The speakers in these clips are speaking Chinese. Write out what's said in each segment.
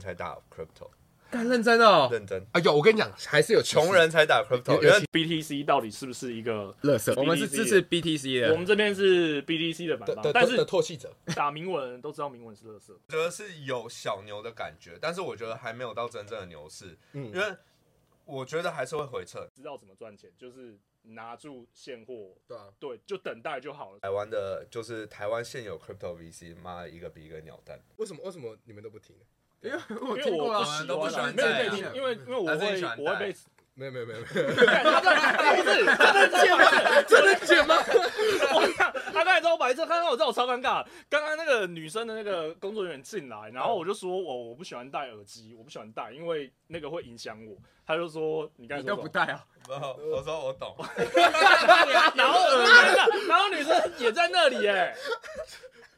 人才打 crypto。干认真哦，认真。哎呦，我跟你讲，还是有穷人才打 crypto，因为 BTC 到底是不是一个垃圾？我们是支持 BTC 的，我们这边是 BTC 的版本，但是唾弃者打铭文都知道铭文是垃圾。我觉得是有小牛的感觉，但是我觉得还没有到真正的牛市，嗯，因为我觉得还是会回撤。知道怎么赚钱，就是拿住现货，对啊，对，就等待就好了。台湾的就是台湾现有 crypto VC，妈一个比一个鸟蛋。为什么？为什么你们都不听？因为我因为我不喜欢，没有可以听，因为因为我会我会被没有没有没有没有，不是 他在剪吗？真的剪吗？我看他刚才找我白痴，刚刚我知道我超尴尬。刚刚那个女生的那个工作人员进来，然后我就说我我不喜欢戴耳机，我不喜欢戴，因为那个会影响我。他就说你刚才都不戴啊？我说我懂。然后然后女生也在那里哎。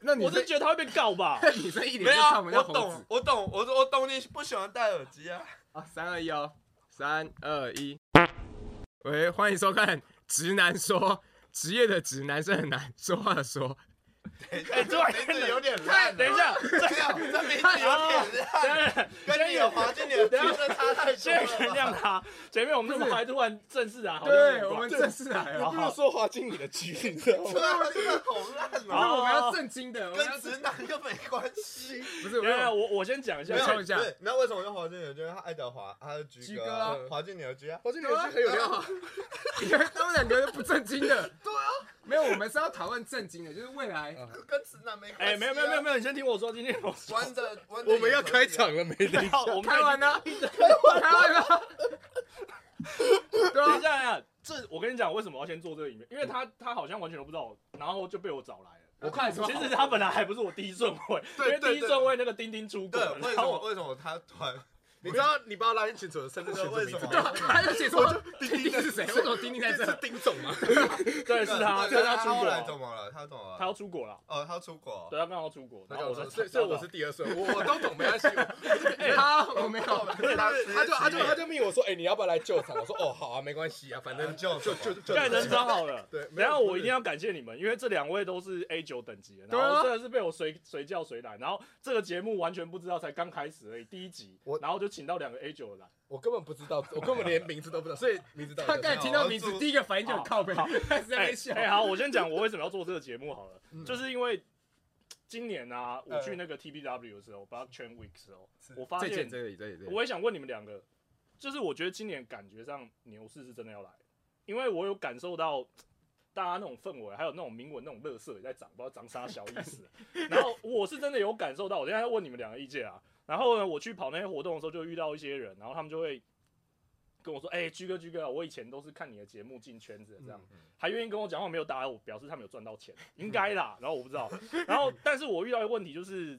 那你我是觉得他会被告吧？女生一脸就看不到猴子。我懂，我懂，我我懂你不喜欢戴耳机啊。啊，三二一哦，三二一。喂，欢迎收看《直男说》，职业的直男是很难说话的说。哎，这名字有点烂。等一下，这这名字有点烂。跟你有滑进你的角色差太多。先原谅他。前面我们这么嗨，突然正式啊，对，我们正式来了。不如说滑进你的局，你知道吗？真的好烂啊！我们要正经的，跟直男又没关系。不是，我我先讲一下，讲一下。你知道为什么用滑进你的？就是他爱德华，他是局哥啊，滑进你的局啊，滑进你的局很有料。你看他们两个不正经的。对啊，没有，我们是要讨论正经的，就是未来。跟直男没关系。哎，没有没有没有没有，你先听我说，今天我弯着弯我们要开场了没？等一下，我们开完了，开完了。等一下，这我跟你讲，为什么要先做这个影片？因为他他好像完全都不知道，然后就被我找来了。我看，其实他本来还不是我第一顺位，因为第一顺位那个丁丁出过。为什么？为什么他突然？你知道你把我拉进群组的甚至是为什么？他就写说丁丁是谁？为什么丁丁在这？是丁总吗？对，是他。对，他出国了。怎么了？他怎么了？他要出国了。哦，他要出国。对，他刚好出国。然后我说，所以所以我是第二顺，我我都懂，没关系。他我没有。他就他就他就命我说，哎，你要不要来救场？我说，哦，好啊，没关系啊，反正就就就就。现在人找好了。对。然后我一定要感谢你们，因为这两位都是 A 九等级的，然后真的是被我随随叫随来，然后这个节目完全不知道，才刚开始而已，第一集，我然后就请到两个 A 九。我根本不知道，我根本连名字都不知道，所以名字他刚才听到名字，第一个反应就很靠北，开始 在那笑。哎，好，我先讲我为什么要做这个节目好了，就是因为今年啊，我去那个 TBW 的时候，Blockchain Week 的时候，我发现，我也想问你们两个，就是我觉得今年感觉上牛市是真的要来，因为我有感受到大家那种氛围，还有那种铭文那种垃圾也在涨，不知道涨啥小意思。然后我是真的有感受到，我现在要问你们两个意见啊。然后呢，我去跑那些活动的时候，就遇到一些人，然后他们就会跟我说：“哎、欸，居哥，居哥，我以前都是看你的节目进圈子的，这样，还愿意跟我讲话，没有打扰我，表示他们有赚到钱，应该啦。”然后我不知道，然后但是我遇到一个问题，就是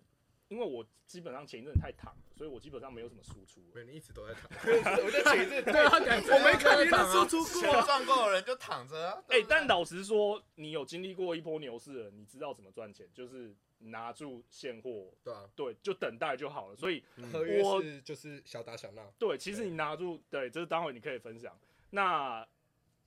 因为我基本上前一阵太躺了，所以我基本上没有什么输出。你一直都在躺，我在前一阵对啊，我没看你的输出过，赚够的人就躺着啊。哎、欸，但老实说，你有经历过一波牛市了，你知道怎么赚钱，就是。拿住现货，对啊，对，就等待就好了。所以合约是就是小打小闹。对，其实你拿住，对，这是待会你可以分享。那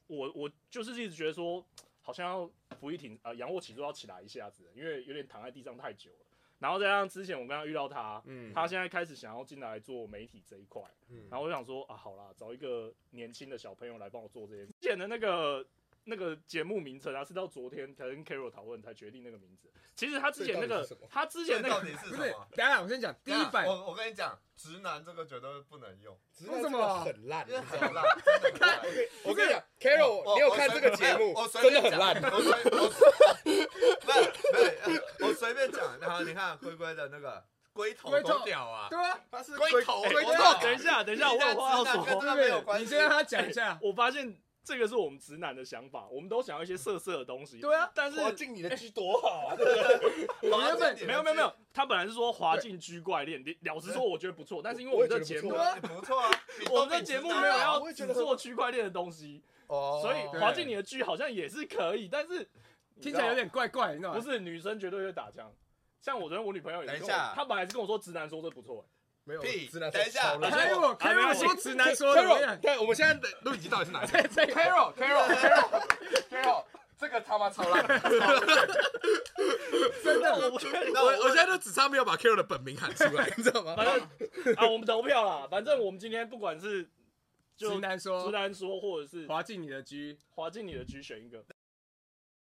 我我就是一直觉得说，好像要扶一挺，呃，仰卧起坐要起来一下子，因为有点躺在地上太久了。然后再加上之前我刚刚遇到他，嗯，他现在开始想要进来做媒体这一块，嗯，然后我想说啊，好啦，找一个年轻的小朋友来帮我做这些。之前的那个。那个节目名称啊，是到昨天才跟 Carol 讨论才决定那个名字。其实他之前那个，他之前那个到底是什么？不是，等下我先讲第一版。我我跟你讲，直男这个绝对不能用。为什么？很烂，很烂。看，我跟你讲，Carol，你有看这个节目？真的很烂。我随，我随便讲。然后你看龟龟的那个龟头多屌啊！对啊，他是龟头。龟头。等一下，等一下，我有话要说。你先让他讲一下。我发现。这个是我们直男的想法，我们都想要一些色色的东西。对啊，但是滑进你的居多好啊！对。我原本没有没有没有，他本来是说滑进居怪链，老实说我觉得不错，但是因为我们这节目不错啊，我们这节目没有要只做区块链的东西，所以滑进你的居好像也是可以，但是听起来有点怪怪，你知道吗？不是，女生绝对会打枪，像我昨天我女朋友也跟我，她本来是跟我说直男说这不错。没有，直男。等一下，Carol，Carol 说直男说的。看我们现在的录影机到底是哪一个？Carol，Carol，Carol，Carol，这个他妈超烂，真的，我我我现在都只差没有把 Carol 的本名喊出来，你知道吗？反正啊，我们投票啦，反正我们今天不管是直男说，直男说，或者是滑进你的 G，滑进你的 G 选一个。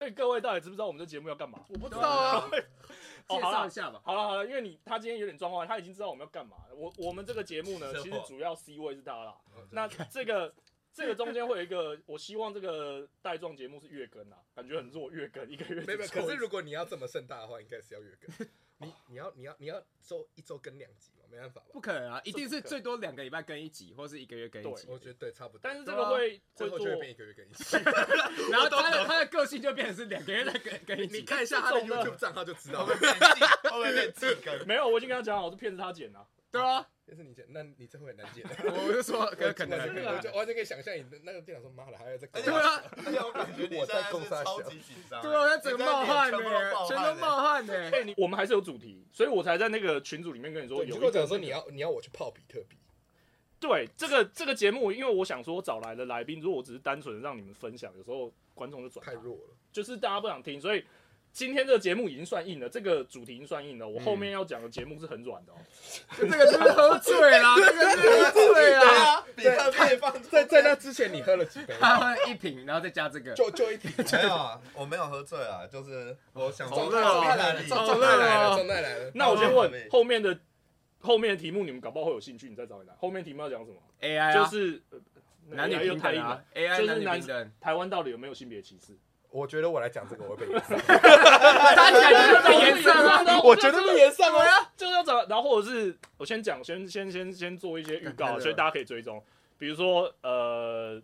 所 以各位到底知不知道我们这节目要干嘛？我不知道啊。介绍一下吧。好了好了，因为你他今天有点状况，他已经知道我们要干嘛了。我我们这个节目呢，其实主要 C 位是他啦。那这个。这个中间会有一个，我希望这个带状节目是月更啊，感觉很弱，月更一个月。没有，可是如果你要这么盛大的话，应该是要月更。你你要你要你要周一周更两集吗？没办法吧？不可能啊，一定是最多两个礼拜更一集，或是一个月更一集。我觉得对，差不多。但是这个会最后就会变一个月更一集，然后他的他的个性就变成是两个月再更更一集。你看一下他的 YouTube 账号就知道了。后面变季更。没有，我已经跟他讲好，是骗着他剪的。对啊。这是你剪，那你这会很难剪。我就说，可能，我就完全可以想象你的那个电脑说，妈的，还要再。对啊，而且我感觉我在公司超级紧张。对啊，他整个冒汗呢，全都冒汗呢。哎，你我们还是有主题，所以我才在那个群组里面跟你说，有。如果讲说你要你要我去泡比特币。对，这个这个节目，因为我想说找来的来宾，如果我只是单纯的让你们分享，有时候观众就转太弱了，就是大家不想听，所以。今天这个节目已经算硬了，这个主题已经算硬了。我后面要讲的节目是很软的哦。这个是喝醉了，这个是喝醉了。比特币放在在那之前，你喝了几杯？他喝一瓶，然后再加这个，就就一瓶。没有啊，我没有喝醉啊，就是我想。总奈来了，总奈来了，总奈来了。那我先问后面的后面的题目，你们搞不好会有兴趣，你再找回来。后面题目要讲什么？AI 就是男女平等啊，AI 就是男台湾到底有没有性别歧视？我觉得我来讲这个我会被延上，他讲被炎上啊！我觉得被延上啊，就是要找，然后或者是我先讲，先先先先做一些预告，所以大家可以追踪。比如说，呃，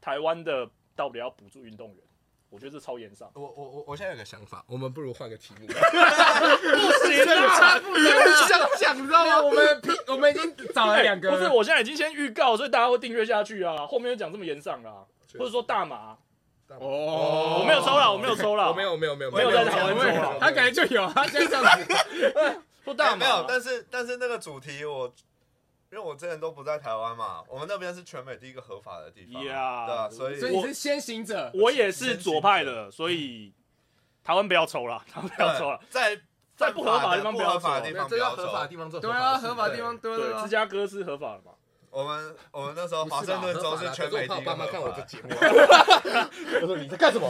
台湾的到底要补助运动员，我觉得这超严上。我我我我现在有个想法，我们不如换个题目。不行啊，不能这样讲，你知道吗？我们我们已经找了两个，不是，我现在已经先预告，所以大家会订阅下去啊。后面又讲这么严上啊，或者说大麻。哦，我没有抽了，我没有抽了，我没有，没有，没有，没有。在台湾抽，他感觉就有，他现在这样子，不 大没有，但是但是那个主题我，因为我之前都不在台湾嘛，我们那边是全美第一个合法的地方，对啊，所以所以你是先行者，我也是左派的，所以台湾不要抽了，台湾不要抽了，在在不合法的地方不要抽，这要合法的地方做，对啊，合法的地方对，芝加哥是合法的嘛。我们我们那时候华盛顿州是全美第一个。爸妈看我的节目，我说你在干什么？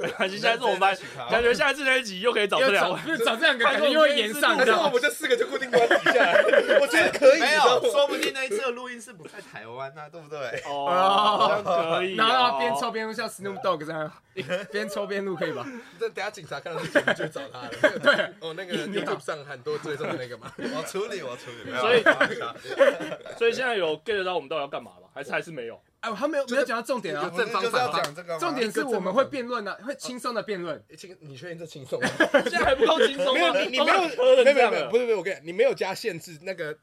没关系，现在是我们班，感觉下一次那一集又可以找这两个，找这两个，感觉又会延上。然后我们这四个就固定关底下，我觉得可以。没有，说不定那一次的录音是不在台湾呢，对不对？哦，可以。然后边抽边录，像 Snoop Dogg 这样，边抽边录可以吧？这等下警察看到这节目就找他了。对，哦，那个 YouTube 上很多追踪的那个嘛，我处理，我处理。所以。所以现在有 get 到我们到底要干嘛吗？还是还是没有？哎，他没有没有讲到重点啊！正方反方，重点是我们会辩论呢，会轻松的辩论。轻，你确定这轻松吗？现在还不够轻松吗？没有，你你没有，没有没有，不是不是，我跟你讲，你没有加限制，那个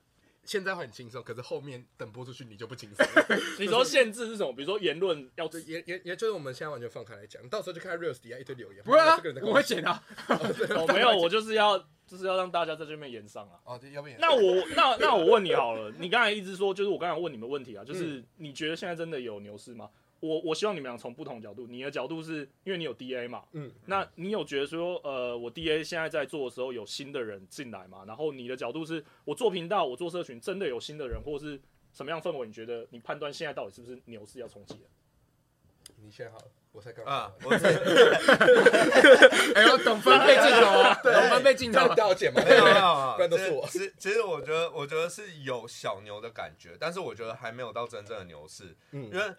现在会很轻松，可是后面等播出去你就不轻松。你说限制是什么？比如说言论要言言言，就是我们现在完全放开来讲，到时候就看 reels 底下一堆留言。不会啊，我会剪啊。哦，没有，我就是要。就是要让大家在这边演上啊！哦，对，要不演。那我那 那我问你好了，你刚才一直说，就是我刚才问你们问题啊，就是你觉得现在真的有牛市吗？我我希望你们俩从不同角度，你的角度是因为你有 DA 嘛，嗯，那你有觉得说，呃，我 DA 现在在做的时候有新的人进来嘛？然后你的角度是我做频道，我做社群，真的有新的人，或者是什么样氛围？你觉得你判断现在到底是不是牛市要冲击了？你先好了。我才刚啊！哎呦，董分配镜头啊！懂分配镜头，不要剪嘛？没有没有，不然都是我。其实其实我觉得，我觉得是有小牛的感觉，但是我觉得还没有到真正的牛市。嗯，因为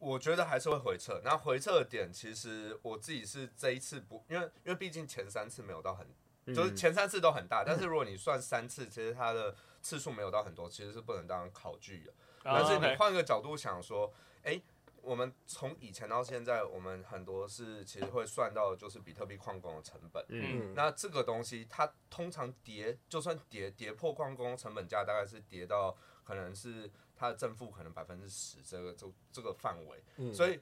我觉得还是会回撤。那回撤的点，其实我自己是这一次不，因为因为毕竟前三次没有到很，就是前三次都很大，但是如果你算三次，其实它的次数没有到很多，其实是不能当考据的。但是你换个角度想说，哎。我们从以前到现在，我们很多是其实会算到就是比特币矿工的成本。嗯，那这个东西它通常跌，就算跌跌破矿工成本价，大概是跌到可能是它的正负可能百分之十这个这这个范围。嗯，所以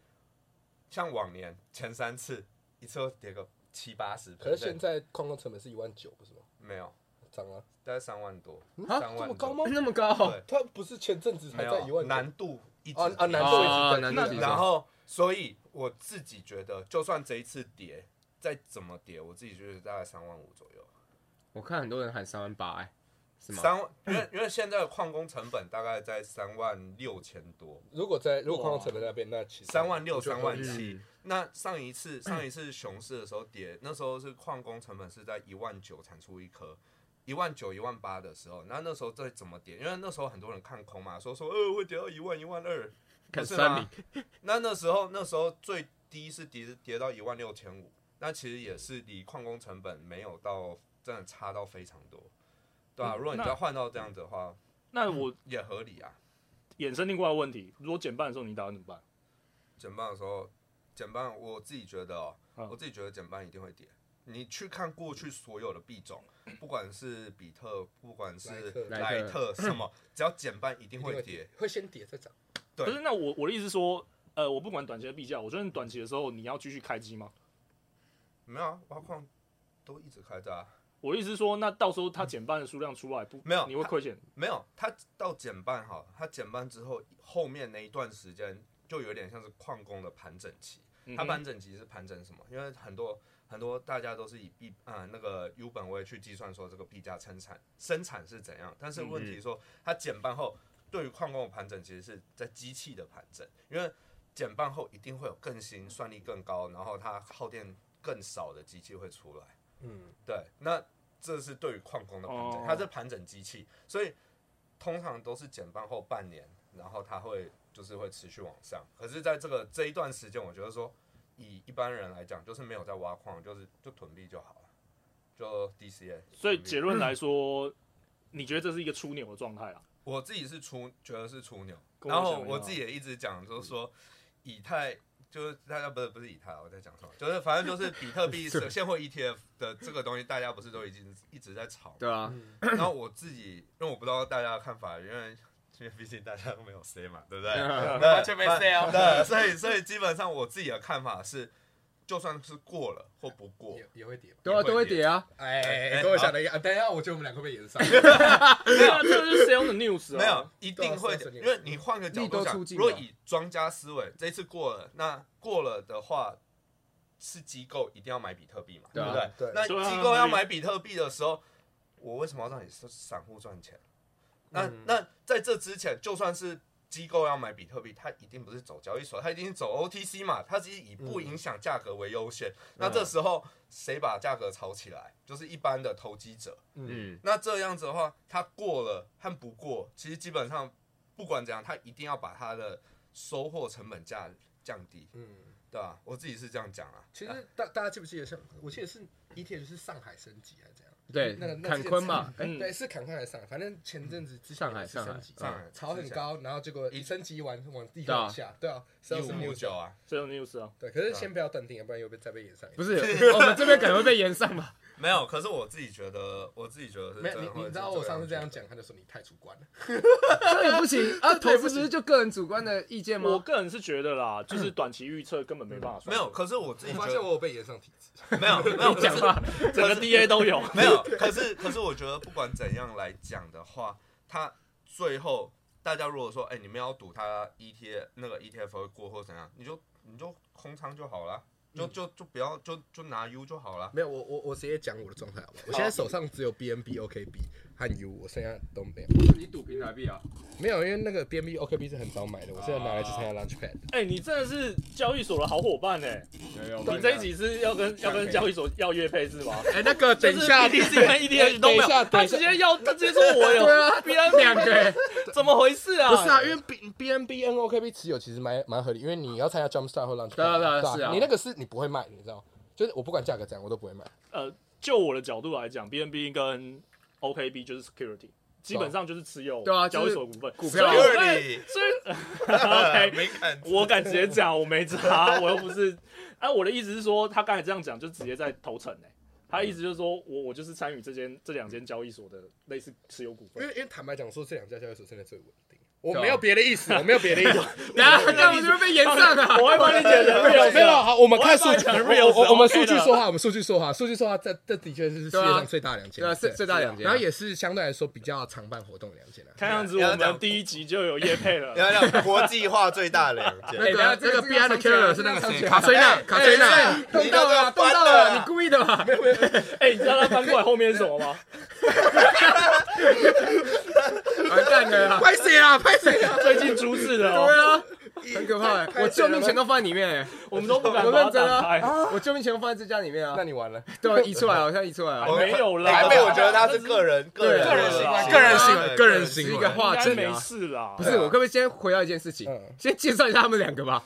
像往年前三次一次都跌个七八十。可是现在矿工成本是一万九，不是吗？没有涨了，大概三万多，啊，三万这么高吗？那么高？对，它不是前阵子才在一万？难度一直啊啊，难度一直在。那然后，所以我自己觉得，就算这一次跌，再怎么跌，我自己觉得大概三万五左右。我看很多人喊三万八，哎，是吗？三万，因为因为现在的矿工成本大概在三万六千多。如果在如果矿工成本那边，那其实三万六、三万七。那上一次上一次熊市的时候跌，那时候是矿工成本是在一万九产出一颗。一万九、一万八的时候，那那时候再怎么跌？因为那时候很多人看空嘛，说说呃会跌到一万、一万二，可是吗？那那时候那时候最低是跌跌到一万六千五，那其实也是离矿工成本没有到真的差到非常多，对吧、啊？如果你再换到这样子的话，那我也合理啊。衍生另外问题，如果减半的时候你打算怎么办？减半的时候，减半我自己觉得哦，我自己觉得减半一定会跌。你去看过去所有的币种，不管是比特，不管是莱特什么，只要减半一定会跌，会先跌再涨。对。可是那我我的意思是说，呃，我不管短期的币价，我觉得短期的时候你要继续开机吗？没有啊，挖矿都一直开着啊。我的意思是说，那到时候它减半的数量出来不？没有，你会亏钱？没有，它到减半哈，它减半之后，后面那一段时间就有点像是矿工的盘整期。它盘整期是盘整什么？因为很多。很多大家都是以币啊、嗯、那个 U 本位去计算说这个币价生产生产是怎样，但是问题说它减半后对于矿工的盘整其实是在机器的盘整，因为减半后一定会有更新、算力更高，然后它耗电更少的机器会出来。嗯，对，那这是对于矿工的盘整，它是盘整机器，所以通常都是减半后半年，然后它会就是会持续往上。可是在这个这一段时间，我觉得说。以一般人来讲，就是没有在挖矿，就是就囤币就好了，就 DCA。所以结论来说，嗯、你觉得这是一个出牛的状态啊？我自己是出，觉得是出牛。然后我自己也一直讲，就是说以太，就是大家不是不是以太，我在讲什么？就是反正就是比特币 是现货 ETF 的这个东西，大家不是都已经一直在炒？对啊。然后我自己，因为我不知道大家的看法，因为。因为毕竟大家都没有 C 嘛，对不对？完全没 C 哦。对，所以所以基本上我自己的看法是，就算是过了或不过，也也会跌，对啊，都会跌啊。哎，跟我想的一样。等一下，我觉得我们两个被延上。没有，这个是 Sell the News 没有，一定会跌，因为你换个角度讲，如果以庄家思维，这次过了，那过了的话，是机构一定要买比特币嘛，对不对？对。那机构要买比特币的时候，我为什么要让你散户赚钱？那那在这之前，就算是机构要买比特币，它一定不是走交易所，它一定是走 OTC 嘛，它是以不影响价格为优先。那这时候谁把价格炒起来？就是一般的投机者。嗯，那这样子的话，它过了和不过，其实基本上不管怎样，它一定要把它的收获成本价降低。嗯，对吧？我自己是这样讲啊。其实大大家记不记得，像我记得是 ETF 是上海升级还是怎样？对，那个坎昆嘛，对，是坎昆还是上海？反正前阵子之前是升级，上海炒很高，然后结果一升级完往地往下，对啊，是五五九啊，这种 news 啊，对，可是先不要断定，要不然又被再被延上。不是，我们这边可能会被延上吧？没有，可是我自己觉得，我自己觉得是。没有，你你知道我上次这样讲，他就说你太主观了，这也不行 啊！投资不是就个人主观的意见吗？我个人是觉得啦，就是短期预测根本没办法。没有，可是我自己发现我有被延上体质，没有没有讲话，整个 DA 都有，没有。可是可是我觉得不管怎样来讲的话，他最后大家如果说，哎，你们要赌他 ETF 那个 ETF 会过或怎样，你就你就空仓就好了。就就就不要就就拿 U 就好了。没有，我我我直接讲我的状态好吧？我现在手上只有 BNB OKB 和 U，我剩下都没有。你赌平台币啊？没有，因为那个 BNB OKB 是很早买的，我现在拿来去参加 Launchpad。哎，你真的是交易所的好伙伴哎！你这一集是要跟要跟交易所要业配是吗？哎，那个等一下，BTC 跟 ETH 都没有，他直接要，他直接说我有。对啊，BNB 两个，怎么回事啊？不是啊，因为 B BNB N OKB 持有其实蛮蛮合理，因为你要参加 Jumpstart 或 Launchpad，对啊对啊，是啊，你那个是你不会卖，你知道。就是我不管价格怎样，我都不会卖。呃，就我的角度来讲，BNB 跟 OKB 就是 security，基本上就是持有对啊交易所股份股票。所以 OK，我敢直接讲，我没查，我又不是。哎，我的意思是说，他刚才这样讲，就直接在投诚哎。他意思就是说我我就是参与这间这两间交易所的类似持有股份。因为因为坦白讲说，这两家交易所现在最稳定。我没有别的意思，我没有别的意思。等下，这样我就会被延上啊！我会帮你解释。没有，好，我们看数据。我我们数据说话，我们数据说话，数据说话，这这的确是世界上最大两间，对，最最大两间，然后也是相对来说比较常办活动的两间。看样子我们第一集就有业配了，要讲国际化最大的两间。那个这个 B I 的 Killer 是那个谁？卡崔娜，卡崔娜，动到了，动到了，你故意的吧？没有没有。哎，你知道他翻过来后面是什么吗？完蛋了！拍谁啊？拍谁啊？最近阻止了，对啊，很可怕。我救命钱都放在里面，我们都不敢。我认真啊！我救命钱都放在这家里面啊！那你完了，对，移出来了，我现在移出来了。没有啦，还没有，我觉得他是个人，个人，个人行为，个人行为，个人行为，是一个话题。没事啦，不是，我可不可以先回到一件事情？先介绍一下他们两个吧。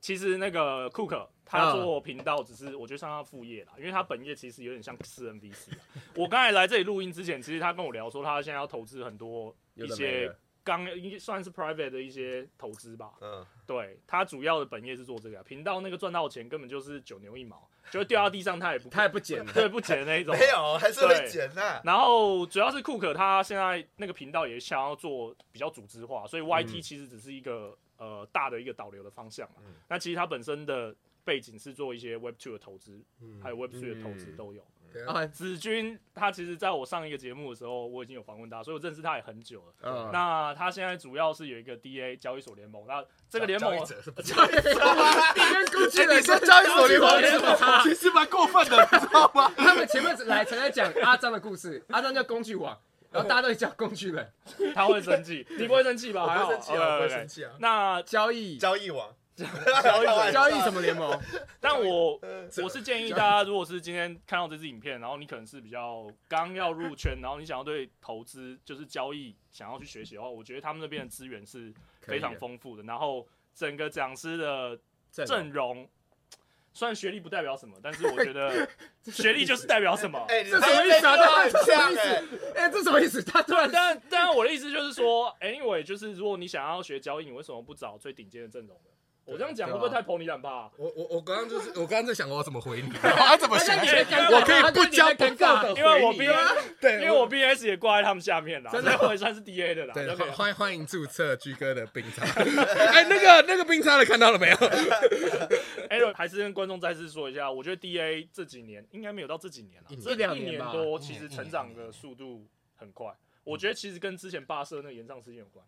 其实那个库克。他做频道只是我觉得算他副业啦，因为他本业其实有点像私人 VC。我刚才来这里录音之前，其实他跟我聊说，他现在要投资很多一些刚算是 private 的一些投资吧。嗯，对，他主要的本业是做这个频道，那个赚到钱根本就是九牛一毛，就会掉到地上他也不 他也不捡，对，不捡的那一种。没有，还是会捡的。然后主要是库克他现在那个频道也想要做比较组织化，所以 YT 其实只是一个呃大的一个导流的方向嘛。那其实他本身的。背景是做一些 Web Two 的投资，还有 Web Three 的投资都有。啊，子君他其实在我上一个节目的时候，我已经有访问他，所以我认识他也很久了。那他现在主要是有一个 DA 交易所联盟，那这个联盟，交易所，你跟工具人说交易所联盟其实蛮过分的，你知道吗？他们前面来才在讲阿张的故事，阿张叫工具网，然后大家都会叫工具人，他会生气，你不会生气吧？还好，不会生气啊。那交易交易网。交易交易什么联盟？但我我是建议大家，如果是今天看到这支影片，然后你可能是比较刚要入圈，然后你想要对投资就是交易想要去学习的话，我觉得他们那边的资源是非常丰富的。然后整个讲师的阵容，虽然学历不代表什么，但是我觉得 学历就是代表什么。哎，这什么意思啊？这什么意思？哎，这什么意思？他突然，但但我的意思就是说，anyway，就是如果你想要学交易，你为什么不找最顶尖的阵容呢？我这样讲会不会太捧你两把？我我我刚刚就是我刚刚在想我要怎么回你，我要怎么想？我可以不加不尬的，因为我 B 对，因为我 B S 也挂在他们下面了，真的我也算是 D A 的啦。对，欢迎欢迎注册居哥的冰差。哎，那个那个冰差的看到了没有？哎，还是跟观众再次说一下，我觉得 D A 这几年应该没有到这几年了，这两年多其实成长的速度很快。我觉得其实跟之前霸社那个延上事件有关。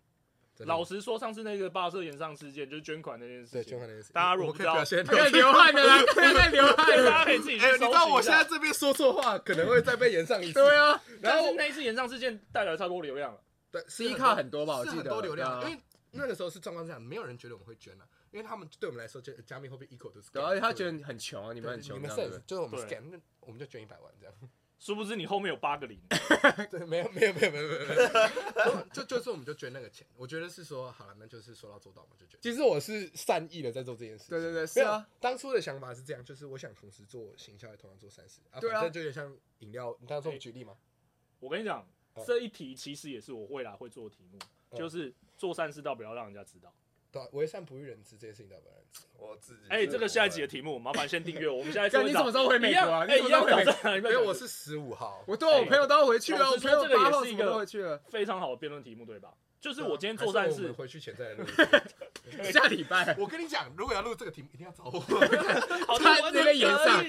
老实说，上次那个霸社延上事件就是捐款那件事情。对，捐款那件事。大家如果不知道，在流汗的啦，在流汗，大家可以自己去搜。你知道我现在这边说错话，可能会再被延上一次。对啊，然后那一次延上事件带来了超多流量了。对，C 卡很多吧？我记得很多流量，因为那个时候是状况这样，没有人觉得我们会捐了，因为他们对我们来说，就加密货币 equal 都是。对，而且他觉得很穷啊，你们很穷，你们是，就是我们 scam，那我们就捐一百万这样。殊不知你后面有八个零，对，没有没有没有没有没有，就就是我们就捐那个钱，我觉得是说好了，那就是说到做到嘛，就捐。其实我是善意的在做这件事，对对对，是啊。当初的想法是这样，就是我想同时做行销，也同样做善事啊，反正就有点像饮料。你刚刚说举例吗？我跟你讲，这一题其实也是我未来会做的题目，就是做善事，到不要让人家知道。对，为善不欲人知这件事情，要不要人知？我自己。哎，这个下一集的题目，麻烦先订阅。我们现在你什么时候回美国啊？哎，一样。因为我是十五号，我对我朋友都要回去了。我朋友这个也是一个非常好的辩论题目，对吧？就是我今天做善事，回去前再录。下礼拜，我跟你讲，如果要录这个题目，一定要找我。他那边炎上，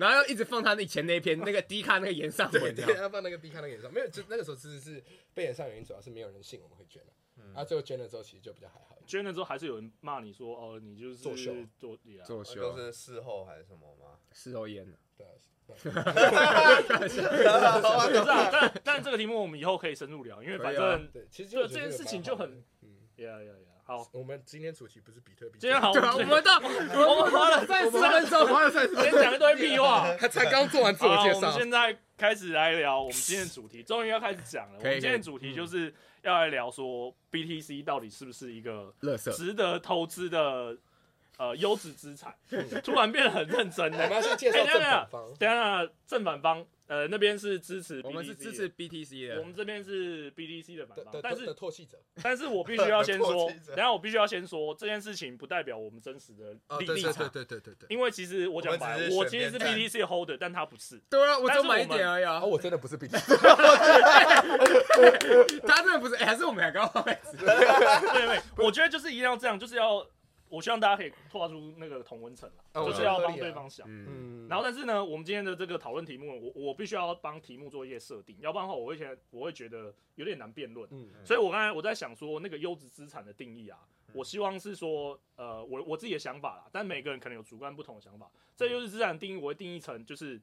然后要一直放他以前那篇那个低卡那个炎上文，要放那个低卡那个炎上。没有，就那个时候其实是被炎上原因，主要是没有人信我们会捐了。啊，最后捐了之后，其实就比较还好。捐了之后，还是有人骂你说：“哦，你就是作秀，做作秀，都是事后还是什么吗？事后烟的。” 对，不是啊，但但这个题目我们以后可以深入聊，因为反正对其实就这件事情就很，嗯，呀呀呀，好，我们今天主题不是比特币，今天好，我们到我们花了三十分钟，花了三十分钟，先讲一堆屁话，他才刚做完自我介绍。我们现在开始来聊我们今天的主题，终于要开始讲了。我们今天的主题就是。要来聊说 BTC 到底是不是一个值得投资的呃优质资产？突然变得很认真呢。我们要先介绍正反方。等下正反方呃，那边是支持，我们是支持 BTC 的，我们这边是 BTC 的版方，但是弃者，但是我必 须要先说，等下我必须要先说这件事情不代表我们真实的立立场，对对对对。对，因为其实我讲白了，我其实是 BTC 的 holder，但他不是，对啊，我就买一点而已啊，我真的不是 BTC，他真的不是，还是我们两个 对对，我觉得就是一定要这样，就是要。我希望大家可以画出那个同温层了，哦、就是要帮对方想。嗯，然后但是呢，我们今天的这个讨论题目，我我必须要帮题目做一些设定，要不然的话，我会觉得我会觉得有点难辩论。嗯，所以我刚才我在想说，那个优质资产的定义啊，我希望是说，呃，我我自己的想法啦，但每个人可能有主观不同的想法。这优质资产的定义，我会定义成就是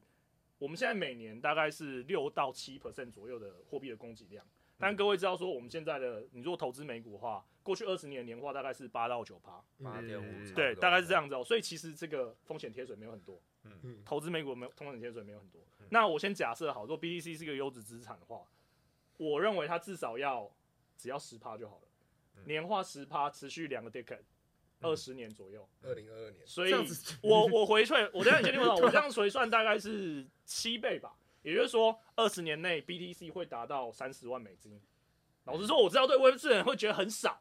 我们现在每年大概是六到七 percent 左右的货币的供给量。但各位知道说，我们现在的你如果投资美股的话，过去二十年的年化大概是八到九趴，八点五，对，大概是这样子哦、喔。所以其实这个风险贴水没有很多，嗯，投资美股没有风险贴水没有很多。嗯、那我先假设好，如果 BTC 是一个优质资产的话，我认为它至少要只要十趴就好了，年化十趴，持续两个 decade，二十年左右，二零也就是说，二十年内 BTC 会达到三十万美金。老实说，我知道对 Web 四人会觉得很少，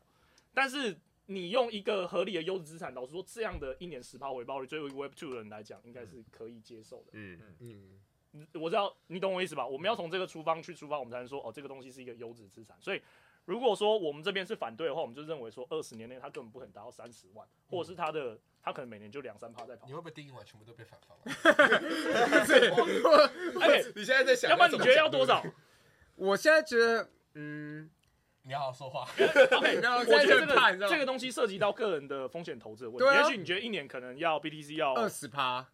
但是你用一个合理的优质资产，老实说，这样的一年十趴回报率，对于 Web Two 的人来讲，应该是可以接受的。嗯嗯嗯，我知道你懂我意思吧？我们要从这个出方去出发，我们才能说哦，这个东西是一个优质资产。所以，如果说我们这边是反对的话，我们就认为说，二十年内它根本不可能达到三十万，或者是它的。他可能每年就两三趴在跑。你会不会第一晚全部都被反方？哎，你现在在想，要不然你觉得要多少？我现在觉得，嗯，你好好说话。OK，那我觉得这个这个东西涉及到个人的风险投资的问题。也许你觉得一年可能要 BTC 要二十趴。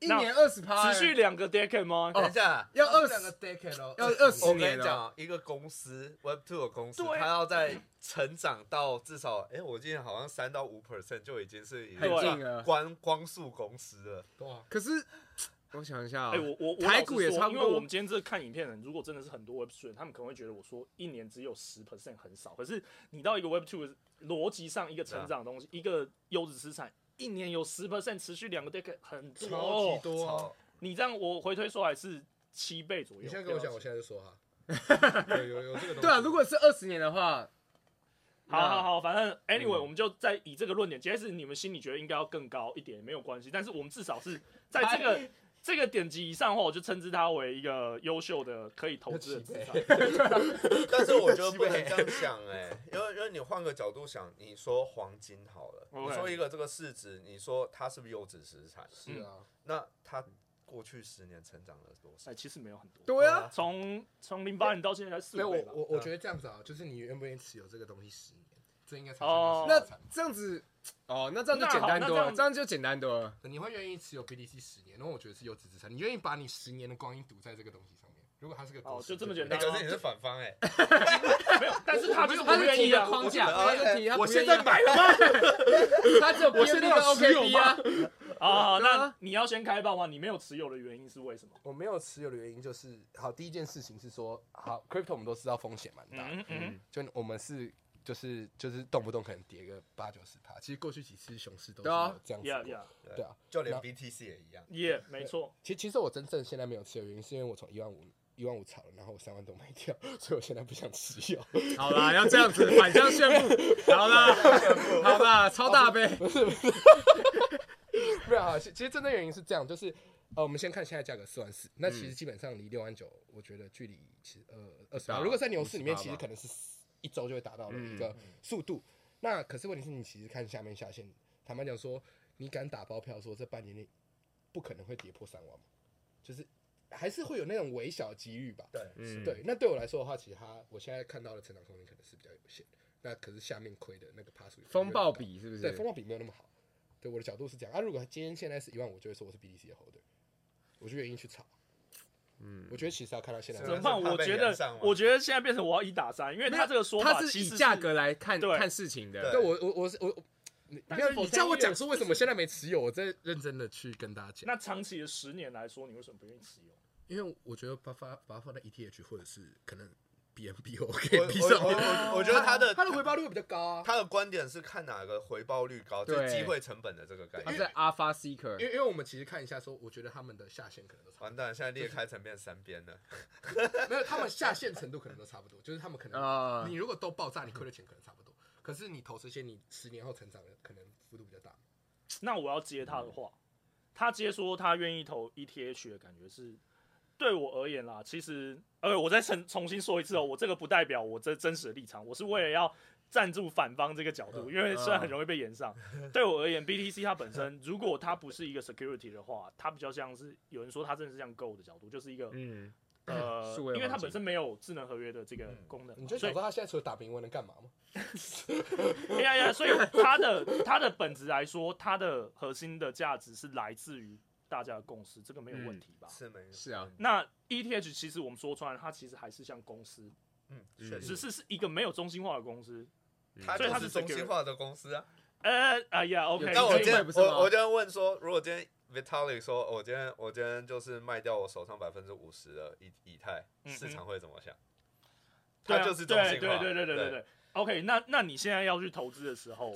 一年二十趴，持续两个 decade 吗？等一下，要二两个 decade 哦，要二十年。我跟你讲，一个公司 Web Two 的公司，它要在成长到至少，哎，我记得好像三到五 percent 就已经是很近了，光光速公司了。对啊。可是 我想一下，哎，我我台股也差不多。因为我们今天这看影片的人，如果真的是很多 Web Three，，他们可能会觉得我说一年只有十 percent 很少。可是你到一个 Web Two 逻辑上一个成长的东西，一个优质资产，一年有十 percent 持续两个 decade 很多，超级多。你这样我回推说来是七倍左右。你现在跟我讲，我现在就说哈。有有有这个东西。对啊，如果是二十年的话，好好好，反正 anyway，我们就在以这个论点，即使你们心里觉得应该要更高一点，没有关系。但是我们至少是在这个这个点级以上的话，我就称之它为一个优秀的可以投资的资产。但是我觉得不能这样想哎，因为因为你换个角度想，你说黄金好了，你说一个这个市值，你说它是不是优质资产？是啊，那它。过去十年成长了多少？哎，其实没有很多。对啊，从从零八年到现在才四倍。我我我觉得这样子啊，就是你愿不愿意持有这个东西十年，这应该哦。那这样子，哦，那这样就简单多了，这样就简单多了。你会愿意持有 BTC 十年？那我觉得是优质资产。你愿意把你十年的光阴赌在这个东西上面？如果它是个哦，就这么简单。可是你是反方哎，没有，但是他就是不愿意啊。框架，我现在买了吗？他只有我现在 OK 啊。啊，那你要先开爆吗？你没有持有的原因是为什么？我没有持有的原因就是，好，第一件事情是说，好，crypto 我们都知道风险蛮大，嗯嗯，就我们是就是就是动不动可能跌个八九十趴，其实过去几次熊市都是这样子，对啊，就连 BTC 也一样，也没错。其实其实我真正现在没有持有原因，是因为我从一万五一万五炒了，然后我三万都卖掉，所以我现在不想持有。好啦，要这样子反向炫富，好啦，好啦，超大杯，不是不是。没有啊，其其实真正原因是这样，就是呃，我们先看现在价格四万四，那其实基本上离六万九，我觉得距离其实呃二十万。如果在牛市里面，其实可能是一周就会达到了一个速度。那可是问题是你其实看下面下限，坦白讲说，你敢打包票说这半年内不可能会跌破三万吗？就是还是会有那种微小机遇吧。对，嗯，对。那对我来说的话，其实它我现在看到的成长空间可能是比较有限。那可是下面亏的那个趴数，风暴比是不是？对，风暴比没有那么好。对，我的角度是这样啊，如果今天现在是一万五，我就会说我是 BDC 的 holder，我就愿意去炒。嗯，我觉得其实要看到现在怎么办？我觉得，我觉得现在变成我要一打三，因为他这个说法他是以价格来看看事情的。对，我我我是我，你你叫我讲说为什么现在没持有，我在认真的去跟大家讲。那长期的十年来说，你为什么不愿意持有？因为我觉得把它把它放在 ETH 或者是可能以逼 上我我我觉得他的他的回报率会比较高啊。他的观点是看哪个回报率高，就是机会成本的这个概念。他是 Alpha Seeker，因为因为我们其实看一下说，我觉得他们的下限可能都差不多。完蛋，现在裂开成变三边了。没有，他们下限程度可能都差不多，就是他们可能，你如果都爆炸，你亏的钱可能差不多。可是你投这些，你十年后成长的可能幅度比较大。那我要接他的话，他直接说他愿意投 ETH 的感觉是。对我而言啦，其实，呃，我再重重新说一次哦，我这个不代表我这真实的立场，我是为了要站住反方这个角度，因为虽然很容易被延上。对我而言，BTC 它本身，如果它不是一个 security 的话，它比较像是有人说它真的是像 Gold 的角度，就是一个，嗯，呃，因为它本身没有智能合约的这个功能，你就想说它现在除了打平稳能干嘛吗？哎呀呀，所以它的它的本质来说，它的核心的价值是来自于。大家的共识，这个没有问题吧？嗯、是没有，是啊。那 ETH 其实我们说穿了，它其实还是像公司，嗯，只是是一个没有中心化的公司，它就是中心化的公司啊。呃，哎呀，OK。那我今天我我就问说，如果今天 Vitalik 说，我今天我今天就是卖掉我手上百分之五十的以以太，市场会怎么想？它就是中心化，对对对对对对。OK，那那你现在要去投资的时候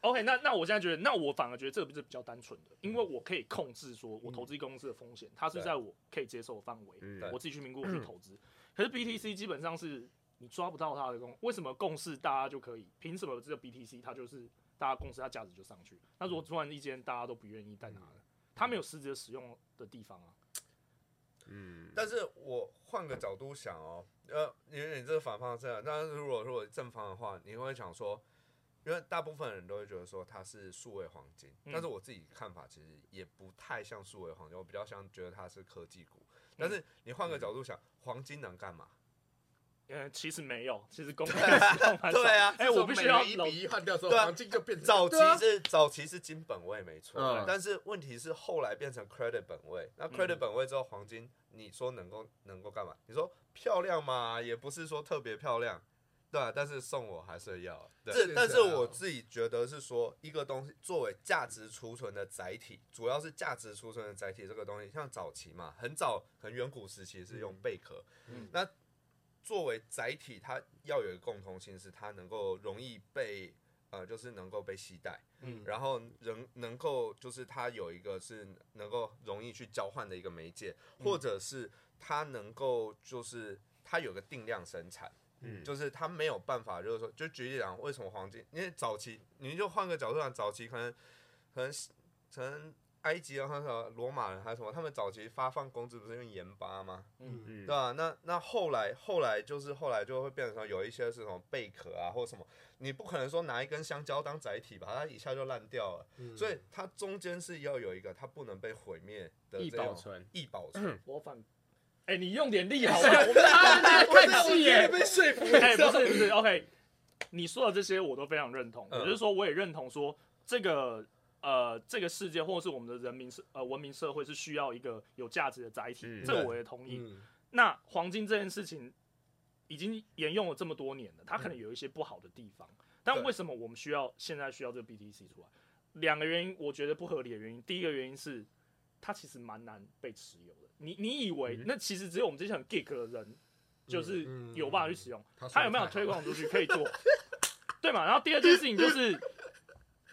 ？OK，那那我现在觉得，那我反而觉得这个是比较单纯的，因为我可以控制说我投资公司的风险，它是在我可以接受的范围，我自己去评估我去投资。可是 BTC 基本上是你抓不到它的共，为什么共识大家就可以？凭什么这个 BTC 它就是大家共识，它价值就上去？那如果突然一间大家都不愿意再拿了，它没有实质使用的地方啊。嗯，但是我换个角度想哦，呃，因为你这个反方是这样，但是如果如果正方的话，你会想说。因为大部分人都会觉得说它是数位黄金，嗯、但是我自己看法其实也不太像数位黄金，我比较像觉得它是科技股。但是你换个角度想，嗯、黄金能干嘛？嗯，其实没有，其实公 对啊，哎，我必须要一比一换掉之后，黄金就变早期是早期是金本位没错，嗯、但是问题是后来变成 credit 本位，那 credit 本位之后黄金，你说能够能够干嘛？你说漂亮吗？也不是说特别漂亮。对啊，但是送我还是要。这，但是我自己觉得是说，一个东西作为价值储存的载体，主要是价值储存的载体。这个东西像早期嘛，很早，可能远古时期是用贝壳。嗯。那作为载体，它要有一个共同性，是它能够容易被呃，就是能够被携带。嗯。然后能能够就是它有一个是能够容易去交换的一个媒介，或者是它能够就是它有个定量生产。嗯，就是他没有办法，就是说，就举例讲，为什么黄金？因为早期，你就换个角度讲，早期可能，可能，可能埃及啊，或者罗马人还是什么，他们早期发放工资不是用盐巴吗？嗯嗯，对吧？那那后来，后来就是后来就会变成说，有一些是什么贝壳啊，或什么，你不可能说拿一根香蕉当载体吧，它一下就烂掉了。嗯，所以它中间是要有一个它不能被毁灭的易保存，易保存。我反。哎、欸，你用点力好不好？我们看戏耶，被说服。哎，不是不是，OK，你说的这些我都非常认同。也、嗯、就是说，我也认同说，这个呃，这个世界或者是我们的人民社呃文明社会是需要一个有价值的载体，嗯、这个我也同意。嗯、那黄金这件事情已经沿用了这么多年了，它可能有一些不好的地方，嗯、但为什么我们需要现在需要这个 BTC 出来？两个原因，我觉得不合理的原因。第一个原因是，它其实蛮难被持有的。你你以为那其实只有我们这些很 geek 的人，就是有办法去使用，他有没有推广出去可以做，对嘛？然后第二件事情就是，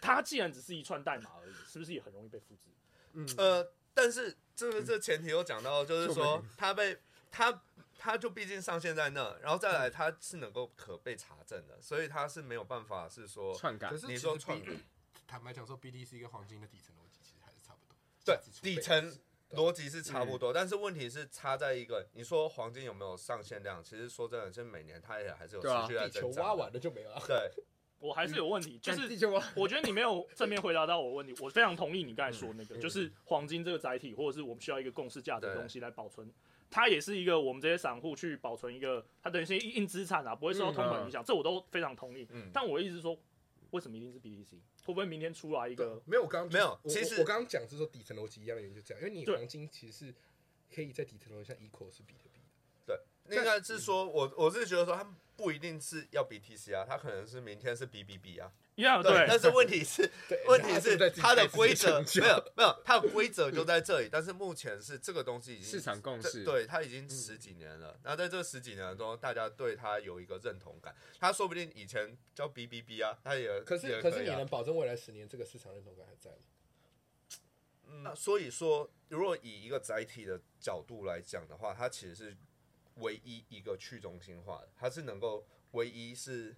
它既然只是一串代码而已，是不是也很容易被复制？嗯呃，但是这个这前提有讲到，就是说它被它它就毕竟上线在那，然后再来它是能够可被查证的，所以它是没有办法是说篡改。你说篡改，坦白讲说，BTC 跟黄金的底层逻辑其实还是差不多。对，底层。逻辑是差不多，嗯、但是问题是差在一个，你说黄金有没有上限量？其实说真的，是每年它也还是有持续在增长。地球挖完了就没了。对，我还是有问题，就 是我觉得你没有正面回答到我的问题。我非常同意你 刚才说那个，嗯、就是黄金这个载体，或者是我们需要一个共识价值的东西来保存，它也是一个我们这些散户去保存一个，它等于是硬资产啊，不会受到通膨影响，嗯、这我都非常同意。嗯、但我的意思是说。为什么一定是 BTC？会不会明天出来一个？没有，我刚刚没有。其实我刚刚讲是说底层逻辑一样的原因就这样，因为你黄金其实是可以在底层逻辑上 equal 是比特币的。对，应该是说我我是觉得说他们不一定是要 BTC 啊，他可能是明天是 BBB 啊。Yeah, 对，但是问题是，问题是它的规则没有没有，它的规则就在这里。但是目前是这个东西已经市场共识，对，它已经十几年了。那在这十几年中，大家对它有一个认同感。它说不定以前叫 BBB 啊，它也可是可是你能保证未来十年这个市场认同感还在吗？那所以说，如果以一个载体的角度来讲的话，它其实是唯一一个去中心化的，它是能够唯一是。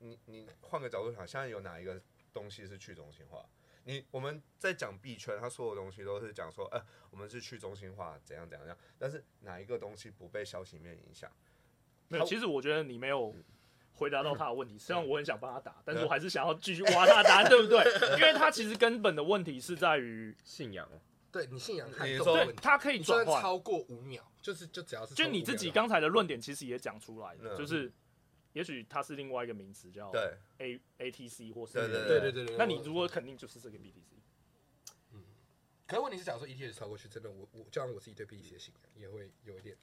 你你换个角度想，现在有哪一个东西是去中心化？你我们在讲币圈，它所有东西都是讲说，呃，我们是去中心化，怎样怎样怎样。但是哪一个东西不被消息面影响？没有，其实我觉得你没有回答到他的问题。虽然我很想帮他答，但是我还是想要继续挖他的答案，对不对？因为他其实根本的问题是在于 信仰。对你信仰太重，对，他可以转换超过五秒，就是就只要是，就你自己刚才的论点其实也讲出来了，就是。也许它是另外一个名词，叫 A A T C 或是对对对对对。那你如果肯定就是这个 B T C，嗯。可是问题是，假如说 E T H 超过去，真的我我就像我自己对 B T C 的信仰也会有一点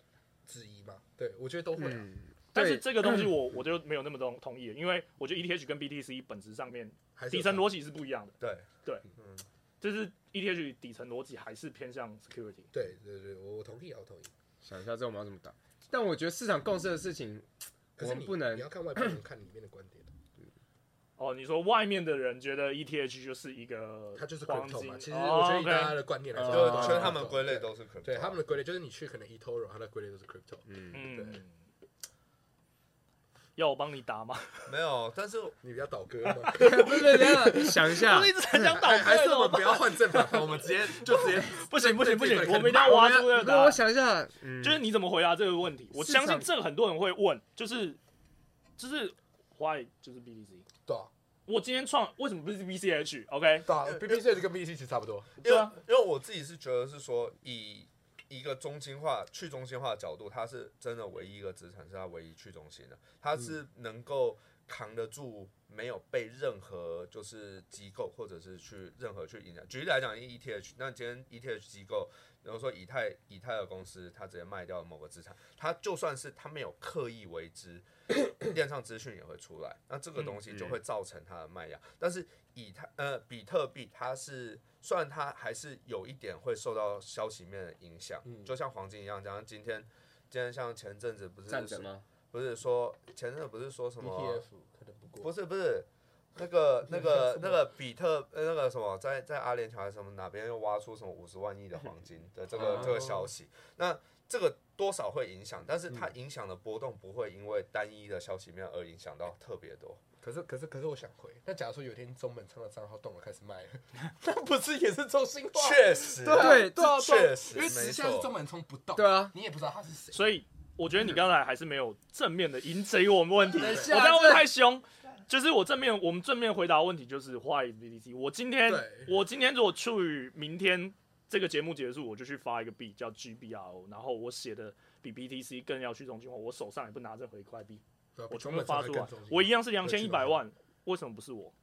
质疑嘛？对，我觉得都会啊。但是这个东西我 我就没有那么同同意，因为我觉得 E T H 跟 B T C 本质上面底层逻辑是不一样的。对对，嗯，就是 E T H 底层逻辑还是偏向 security。对对对，我同意啊，我同意。想一下，这我们要怎么打？但我觉得市场共识的事情。可是你不能，你要看外边人看里面的观点。哦，你说外面的人觉得 ETH 就是一个，它就是 crypto 嘛。其实我觉得以大家的观念来说，全他们归类都是 crypto。对他们的归类，就是你去可能 eToro，它的归类都是 crypto。嗯，对。要我帮你答吗？没有，但是你比较倒戈嘛。不是，不是，想一下。我一直很想倒戈，还是我们不要换正反，我们直接 就直接。不行不行不行，我们一定要挖出来。那我想一下，就是你怎么回答这个问题？我相信这个很多人会问，就是。就是 why 就是 B D C 对啊，我今天创为什么不是 BCH？OK？对啊，BCH 跟 BTC 其实差不多。对啊，因为我自己是觉得是说，以一个中心化、去中心化的角度，它是真的唯一一个资产是它唯一去中心的，它是能够扛得住没有被任何就是机构或者是去任何去影响。举例来讲，ETH，那今天 ETH 机构，比如说以太以太的公司，它直接卖掉某个资产，它就算是它没有刻意为之。链上资讯也会出来，那这个东西就会造成它的卖压。但是以太呃比特币，它是虽然它还是有一点会受到消息面的影响，就像黄金一样。像今天今天像前阵子不是不是说前阵子不是说什么？不是不是 那个那个那个比特那个什么在在阿联酋还是什么哪边又挖出什么五十万亿的黄金的这个 这个消息？那这个。多少会影响，但是它影响的波动不会因为单一的消息面而影响到特别多。可是，可是，可是，我想回，那假如说有一天中本聪的账号动了，开始卖了，那不是也是中心化？确实，对对啊，确实，因为实际上是中本聪不动，对啊，你也不知道他是谁。所以我觉得你刚才还是没有正面的迎贼我们问题。我刚刚问太凶，就是我正面，我们正面回答问题就是 Why BTC？我今天，我今天如果处于明天这个节目结束，我就去发一个币叫 GBRO，然后我写的。比 BTC 更要去中心化，我手上也不拿任何一块币，我全部发出来，我一样是两千一百万，为什么不是我？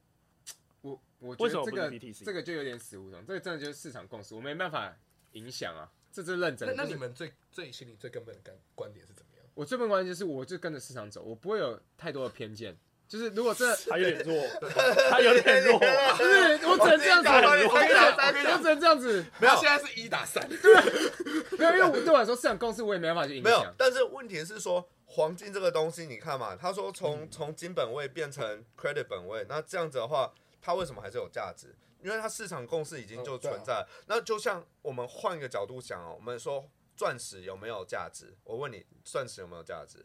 我我为什么不是 BTC？这个就有点死胡同，这个真的就是市场共识，我没办法影响啊，这是认真的。那你们最最心里最根本的观观点是怎么样？我最根本观点就是，我就跟着市场走，我不会有太多的偏见。就是如果这 他有点弱，他有点弱，不是我只能这样子，我跟你讲，我只能这样子。没有，现在是一打三，对，没有，因为我对我来说市场共识我也没办法去影响。没有，但是问题是说黄金这个东西，你看嘛，他说从从金本位变成 credit 本位，那这样子的话，它为什么还是有价值？因为它市场共识已经就存在。那就像我们换一个角度想哦，我们说钻石有没有价值？我问你，钻石有没有价值？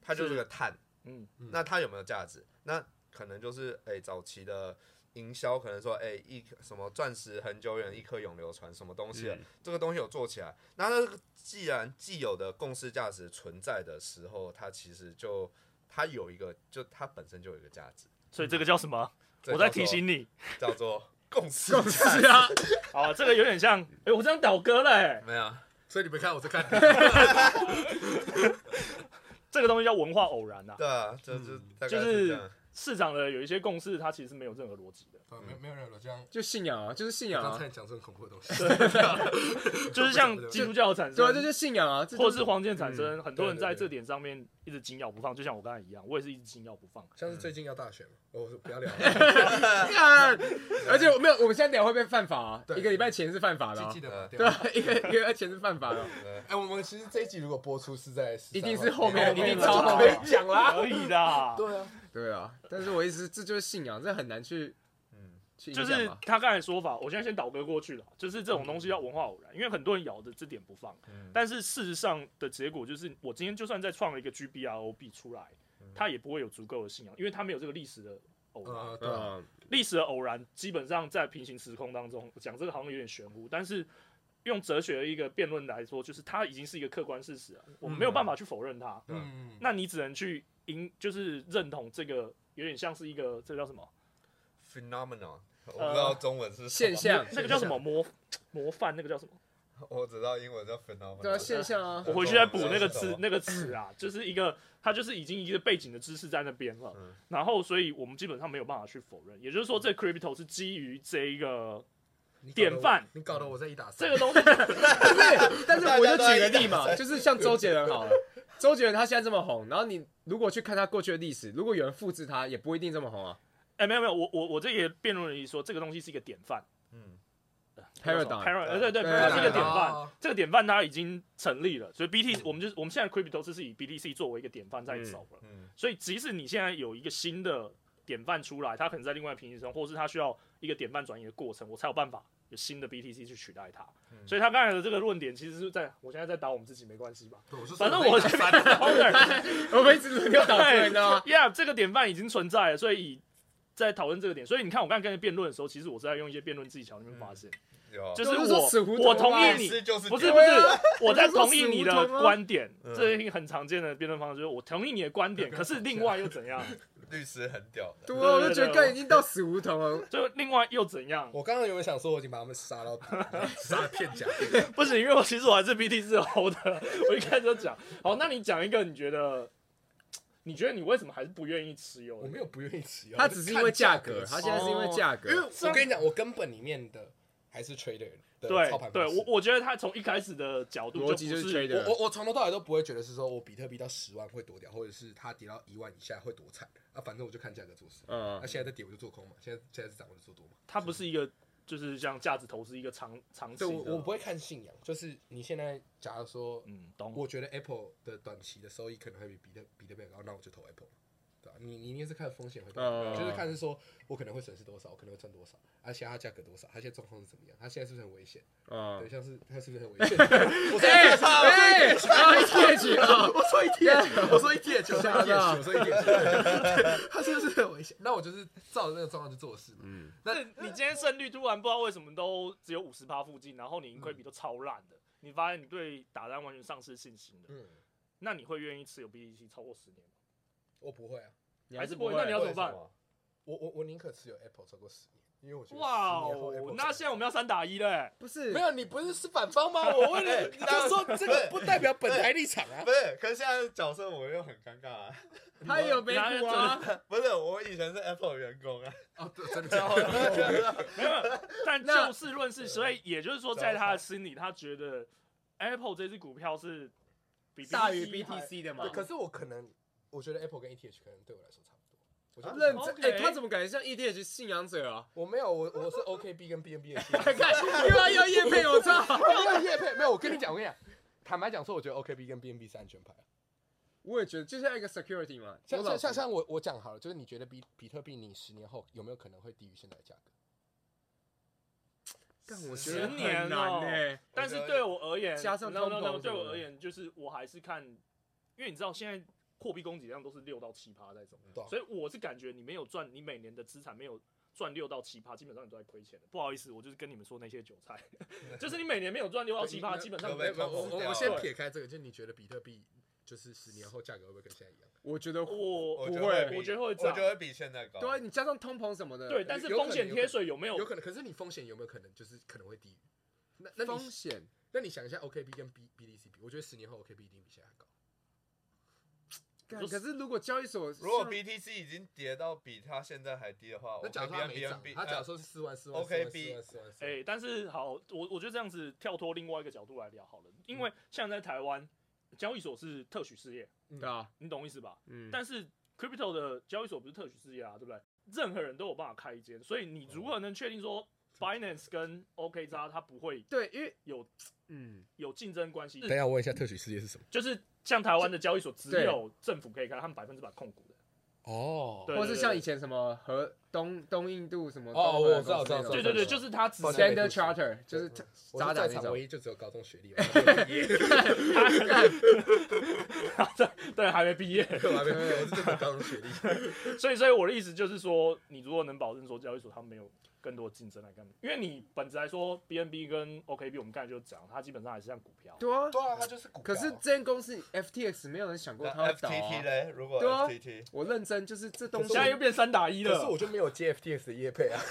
它就是个碳。嗯，那它有没有价值？那可能就是诶、欸，早期的营销可能说哎、欸，一颗什么钻石很久远，一颗永流传，什么东西？嗯、这个东西有做起来，那它既然既有的共识价值存在的时候，它其实就它有一个，就它本身就有一个价值。所以这个叫什么？我在提醒你，叫做 共识共识啊！好，这个有点像，哎、欸，我这样倒戈了、欸，没有，所以你没看，我在看。这个东西叫文化偶然呐、啊，对啊，就是、嗯、就是市场的有一些共识，它其实是没有任何逻辑的。啊，没没有任何逻辑，就信仰啊，就是信仰啊。刚才讲这种恐怖的东西，就是像基督教产生，对，这就是信仰啊，或者是黄建产生，很多人在这点上面一直紧咬不放，就像我刚才一样，我也是一直紧咬不放。像是最近要大选嘛，我说不要聊。而且我没有，我们现在聊会不会犯法啊？一个礼拜前是犯法的，记得对，一个一个礼拜前是犯法的。哎，我们其实这一集如果播出是在，一定是后面，一定超后面讲啦，可以的。对啊，对啊，但是我意思这就是信仰，这很难去。就是他刚才说法，我现在先倒戈过去了。就是这种东西叫文化偶然，因为很多人咬着这点不放。但是事实上的结果就是，我今天就算再创了一个 GBROB 出来，他也不会有足够的信仰，因为他没有这个历史的偶然。对，历史的偶然基本上在平行时空当中讲这个好像有点玄乎，但是用哲学的一个辩论来说，就是它已经是一个客观事实了，我们没有办法去否认它。嗯，那你只能去因就是认同这个，有点像是一个这个叫什么？Phenomenon，我不知道中文是现象，那个叫什么模模范，那个叫什么？我知道英文叫 phenomenon。对啊，现象啊。我回去再补那个词，那个词啊，就是一个，它就是已经一个背景的知识在那边了。然后，所以我们基本上没有办法去否认。也就是说，这 crypto 是基于这一个典范。你搞得我在一打三这个东西，但是，但是我就举个例嘛，就是像周杰伦好了，周杰伦他现在这么红，然后你如果去看他过去的历史，如果有人复制他，也不一定这么红啊。哎，没有没有，我我我这个辩论人说，这个东西是一个典范，嗯，Paradigm，对。对，它是一个典范，这个典范它已经成立了，所以 BT 我们就我们现在 Crypto 是是以 BTC 作为一个典范在走了，所以即使你现在有一个新的典范出来，它可能在另外平行中，或是它需要一个典范转移的过程，我才有办法有新的 BTC 去取代它，所以他刚才的这个论点其实是在我现在在打我们自己没关系吧，反正我 我们一直轮流打对，你知道吗？Yeah，这个典范已经存在了，所以。在讨论这个点，所以你看，我刚才跟你辩论的时候，其实我是在用一些辩论技巧，你会发现，就是我我同意你，不是不是，我在同意你的观点，这是一个很常见的辩论方式，就是我同意你的观点，可是另外又怎样？律师很屌，对，我就觉得刚已经到死胡同了，就另外又怎样？我刚刚有没有想说，我已经把他们杀到杀了片甲？不行，因为我其实我还是 BTC 猴的，我一开始就讲，好，那你讲一个你觉得？你觉得你为什么还是不愿意持有？我没有不愿意持有，它只是因为价格，它现在是因为价格。因为我跟你讲，我根本里面的还是 trader 的操盘。对，我我觉得他从一开始的角度逻辑就是 trader。我我从头到尾都不会觉得是说我比特币到十万会多掉，或者是它跌到一万以下会多惨啊，反正我就看价格做事。嗯。那现在在跌我就做空嘛，现在现在是涨我就做多嘛。它不是一个。就是像价值投资一个长长期的，我我不会看信仰。就是你现在假如说，嗯，懂。我觉得 Apple 的短期的收益可能会比比特比特币高，那我就投 Apple。你你一定是看风险会多，uh, 就是看是说我可能会损失多少，我可能会赚多少，而且它价格多少，它现在状况是怎么样，它现在是不是很危险？啊，uh, 对，像是它是不是很危险？我说一天我说一天我说一天我说一天我说一 T，我说一 T，它是不是很危险？那我就是照着那个状况去做事嘛。嗯，那你今天胜率突然不知道为什么都只有五十趴附近，然后你盈亏比都超烂的，你发现你对打单完全丧失信心了。嗯，那你会愿意持有 BTC 超过十年吗？我不会啊。还是不会，那你要怎么办？我我我宁可持有 Apple 超过十年，因为我觉得哇哦，那现在我们要三打一了，不是？没有，你不是是反方吗？我问你，你就说这个不代表本台立场啊。不是，可是现在角色我又很尴尬啊。他有没有啊？不是，我以前是 Apple 员工啊。哦，对，真的。没有，但就事论事，所以也就是说，在他的心里，他觉得 Apple 这只股票是比大于 BTC 的嘛？可是我可能。我觉得 Apple 跟 ETH 可能对我来说差不多。我觉得认真，哎，他怎么感觉像 ETH 信仰者啊？我没有，我我是 OKB 跟 BNB 的信仰。看，又要要业配，我操！又要业配，没有。我跟你讲，我跟你讲，坦白讲说，我觉得 OKB 跟 BNB 是安全牌。我也觉得，就像一个 security 嘛。像像像像我我讲好了，就是你觉得比比特币你十年后有没有可能会低于现在的价格？但我觉得很难呢。但是对我而言，加上对我而言，就是我还是看，因为你知道现在。货币供给量都是六到七趴在走，对所以我是感觉你没有赚，你每年的资产没有赚六到七趴，基本上你都在亏钱的。不好意思，我就是跟你们说那些韭菜 就是你每年没有赚六到七趴，基本上没有。我我先撇开这个，就你觉得比特币就是十年后价格会不会跟现在一样？我觉得我不会，我觉得会涨，我觉得会比现在高。对，你加上通膨什么的，对，但是风险贴水有没有？有可能，可是你风险有没有可能就是可能会低于？那那风险？那你想一下，OKB 跟 B BDC 比，我觉得十年后 OKB 一定比现在高。可是如果交易所如果 BTC 已经跌到比它现在还低的话，那假如它没涨，它假如说是四万四万，OKB，哎，但是好，我我觉得这样子跳脱另外一个角度来聊好了，因为像在台湾交易所是特许事业，对啊，你懂意思吧？嗯，但是 Crypto 的交易所不是特许事业啊，对不对？任何人都有办法开一间，所以你如何能确定说 Binance 跟 OKX 它不会对，因为有嗯有竞争关系？等一下我问一下特许事业是什么？就是。像台湾的交易所只有政府可以开，他们百分之百控股的。哦，或是像以前什么和东东印度什么哦，我知道，知道，对对对，就是他只 Standard Charter，就是渣打那种，唯一就只有高中学历，对，还没毕业，还没毕业，我是真的高中学历。所以，所以我的意思就是说，你如果能保证说交易所他们没有。更多竞争来干嘛？因为你本质来说，BNB 跟 OKB，我们刚才就讲，它基本上还是像股票。对啊，对啊，它就是股票。可是这间公司 FTX 没有人想过它会倒啊。FTT 嘞？如果对啊，我认真就是这东西。现在又变三打一了。可是我就没有接 F T S 的夜配啊。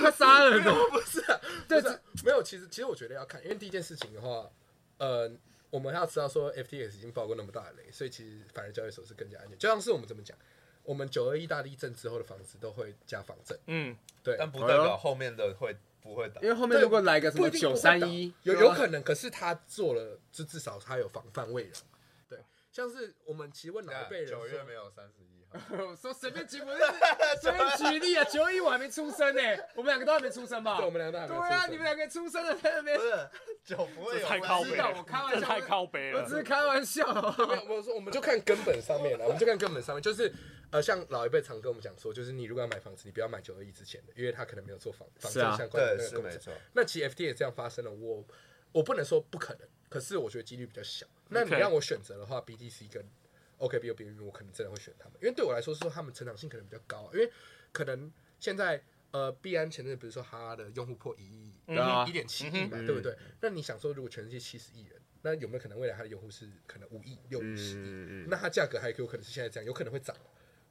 他杀人了！不是，对，没有。其实，其实我觉得要看，因为第一件事情的话，呃，我们要知道说，F T S 已经爆过那么大的雷，所以其实反而交易所是更加安全。就像是我们怎么讲？我们九二意大利震之后的房子都会加防震，嗯，对，但不代表后面的会不会打，因为后面如果来个什么九三一，有有可能，可是他做了，就至少他有防范未然，对，像是我们其实问老一辈人，九月没有三十一号，说随便举，不是 随便举例啊，九二一我还没出生呢，我们两个都还没出生吧？对，我们两个都还没出生，对啊，你们两个出生了在那边，不是九不会有，太靠背了，我开玩笑，太靠背了，我只是开玩笑，我说我们就看根本上面了，我们就看根本上面，就是。呃，像老一辈常跟我们讲说，就是你如果要买房子，你不要买九二一之前的，因为他可能没有做房房证相关的那个工程。那其实 FT 也这样发生了，我我不能说不可能，可是我觉得几率比较小。那你让我选择的话，BTC 跟 OKB 有别于我可能真的会选他们，因为对我来说是说他们成长性可能比较高，因为可能现在呃币安前阵子不是说它的用户破一亿，一点七亿嘛，对不对？那你想说，如果全世界七十亿人，那有没有可能未来它的用户是可能五亿、六亿十亿？那它价格还有可能是现在这样，有可能会涨。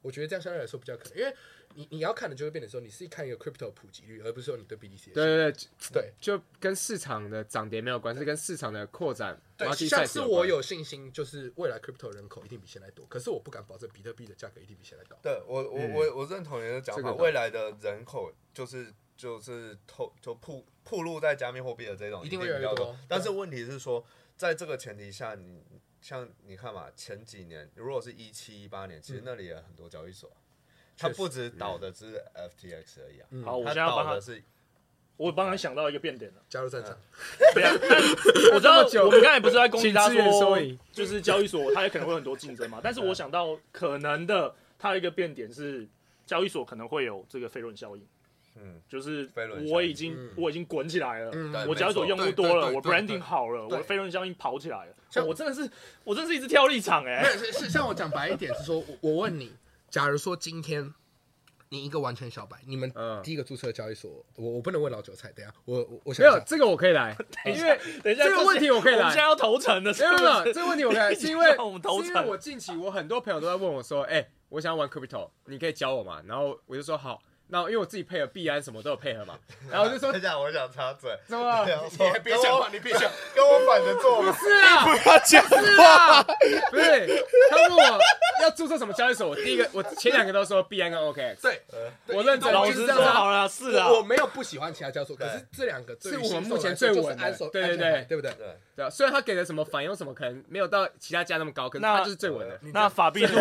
我觉得这样相对来说比较可能，因为你你要看的就会变成说，你是看一个 crypto 普及率，而不是说你对 BTC。对对对对，就跟市场的涨跌没有关系，是跟市场的扩展。对，像是我有信心，就是未来 crypto 人口一定比现在多，可是我不敢保证比特币的价格一定比现在高。对我我我我认同你的讲法，未来的人口就是就是透就铺铺路在加密货币的这种一定会比较多，但是问题是说，在这个前提下你。像你看嘛，前几年如果是一七一八年，其实那里也有很多交易所，它不止倒的只是 FTX 而已啊。好，我现在要帮他是，我帮他想到一个变点了，加入战场。对啊，我知道我们刚才不是在攻击他说，就是交易所它也可能会有很多竞争嘛。但是我想到可能的，它一个变点是交易所可能会有这个飞轮效应。嗯，就是我已经我已经滚起来了，我交易所用户多了，我 branding 好了，我飞轮效应跑起来了。像我真的是，我真的是一直跳立场哎。是是，像我讲白一点是说，我问你，假如说今天你一个完全小白，你们第一个注册交易所，我我不能问老韭菜，等下我我我想没有这个我可以来，因为等一下这个问题我可以来，现在要投诚的，没有没有这个问题我可以来，是因为是因为我近期我很多朋友都在问我说，哎，我想要玩 crypto，你可以教我吗？然后我就说好。然后因为我自己配合币安什么都有配合嘛，然后我就说，等一下我想插嘴，怎么？你别讲话，你别讲，跟我反着做。不是啊，不要讲话，不是。他问我要注册什么交易所，我第一个我前两个都说币安跟 OKX。对，我认真。老实说好了，是啊，我没有不喜欢其他交易所，可是这两个是我们目前最稳的。对对对，对不对？对对。虽然他给的什么返佣什么可能没有到其他家那么高，可是他就是最稳的。那法币。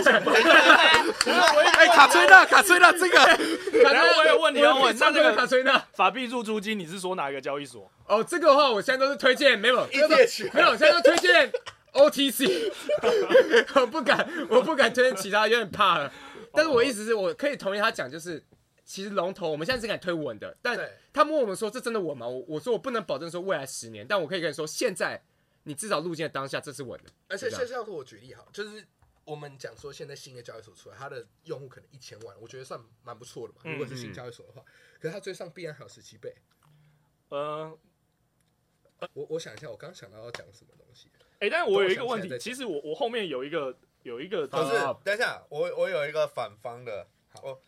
哎，卡崔娜，卡崔娜，这个。然后我有问题要问，那这个卡崔娜法币入租金，你是说哪一个交易所？哦，这个的话，我现在都是推荐，没有，没有，没有，现在都推荐 OTC。我不敢，我不敢推荐其他，有点怕了。但是我意思是我可以同意他讲，就是其实龙头我们现在只敢推稳的，但他问我们说这真的稳吗？我我说我不能保证说未来十年，但我可以跟你说，现在你至少入金的当下这是稳的。而且现在说我举例好，就是。我们讲说，现在新的交易所出来，它的用户可能一千万，我觉得算蛮不错的嘛。如果是新交易所的话，可是它追上币安还有十七倍。呃，我我想一下，我刚想到要讲什么东西。哎，但是我有一个问题，其实我我后面有一个有一个，不是，等一下，我我有一个反方的，好，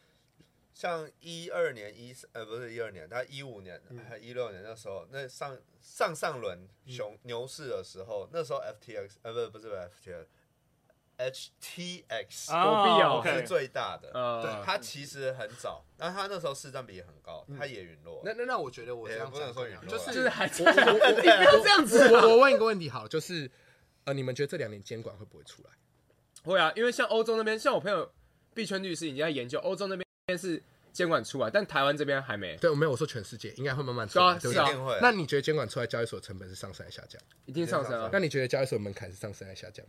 像一二年一呃不是一二年，他一五年还一六年那时候，那上上上轮熊牛市的时候，那时候 FTX 呃不不是 FTX，HTX 狗币哦是最大的，呃对，它其实很早，但它那时候市占比也很高，它也陨落。那那那我觉得我这样不能说陨落，就是就是还 你不要这样子啊。我我问一个问题好，就是呃你们觉得这两年监管会不会出来？会啊，因为像欧洲那边，像我朋友币圈律师已经在研究，欧洲那边是监管出来，但台湾这边还没。对，我没有我说全世界应该会慢慢出来，对不对？一定会。那你觉得监管出来，交易所成本是上升还是下降？一定上升啊。那你觉得交易所门槛是上升还是下降？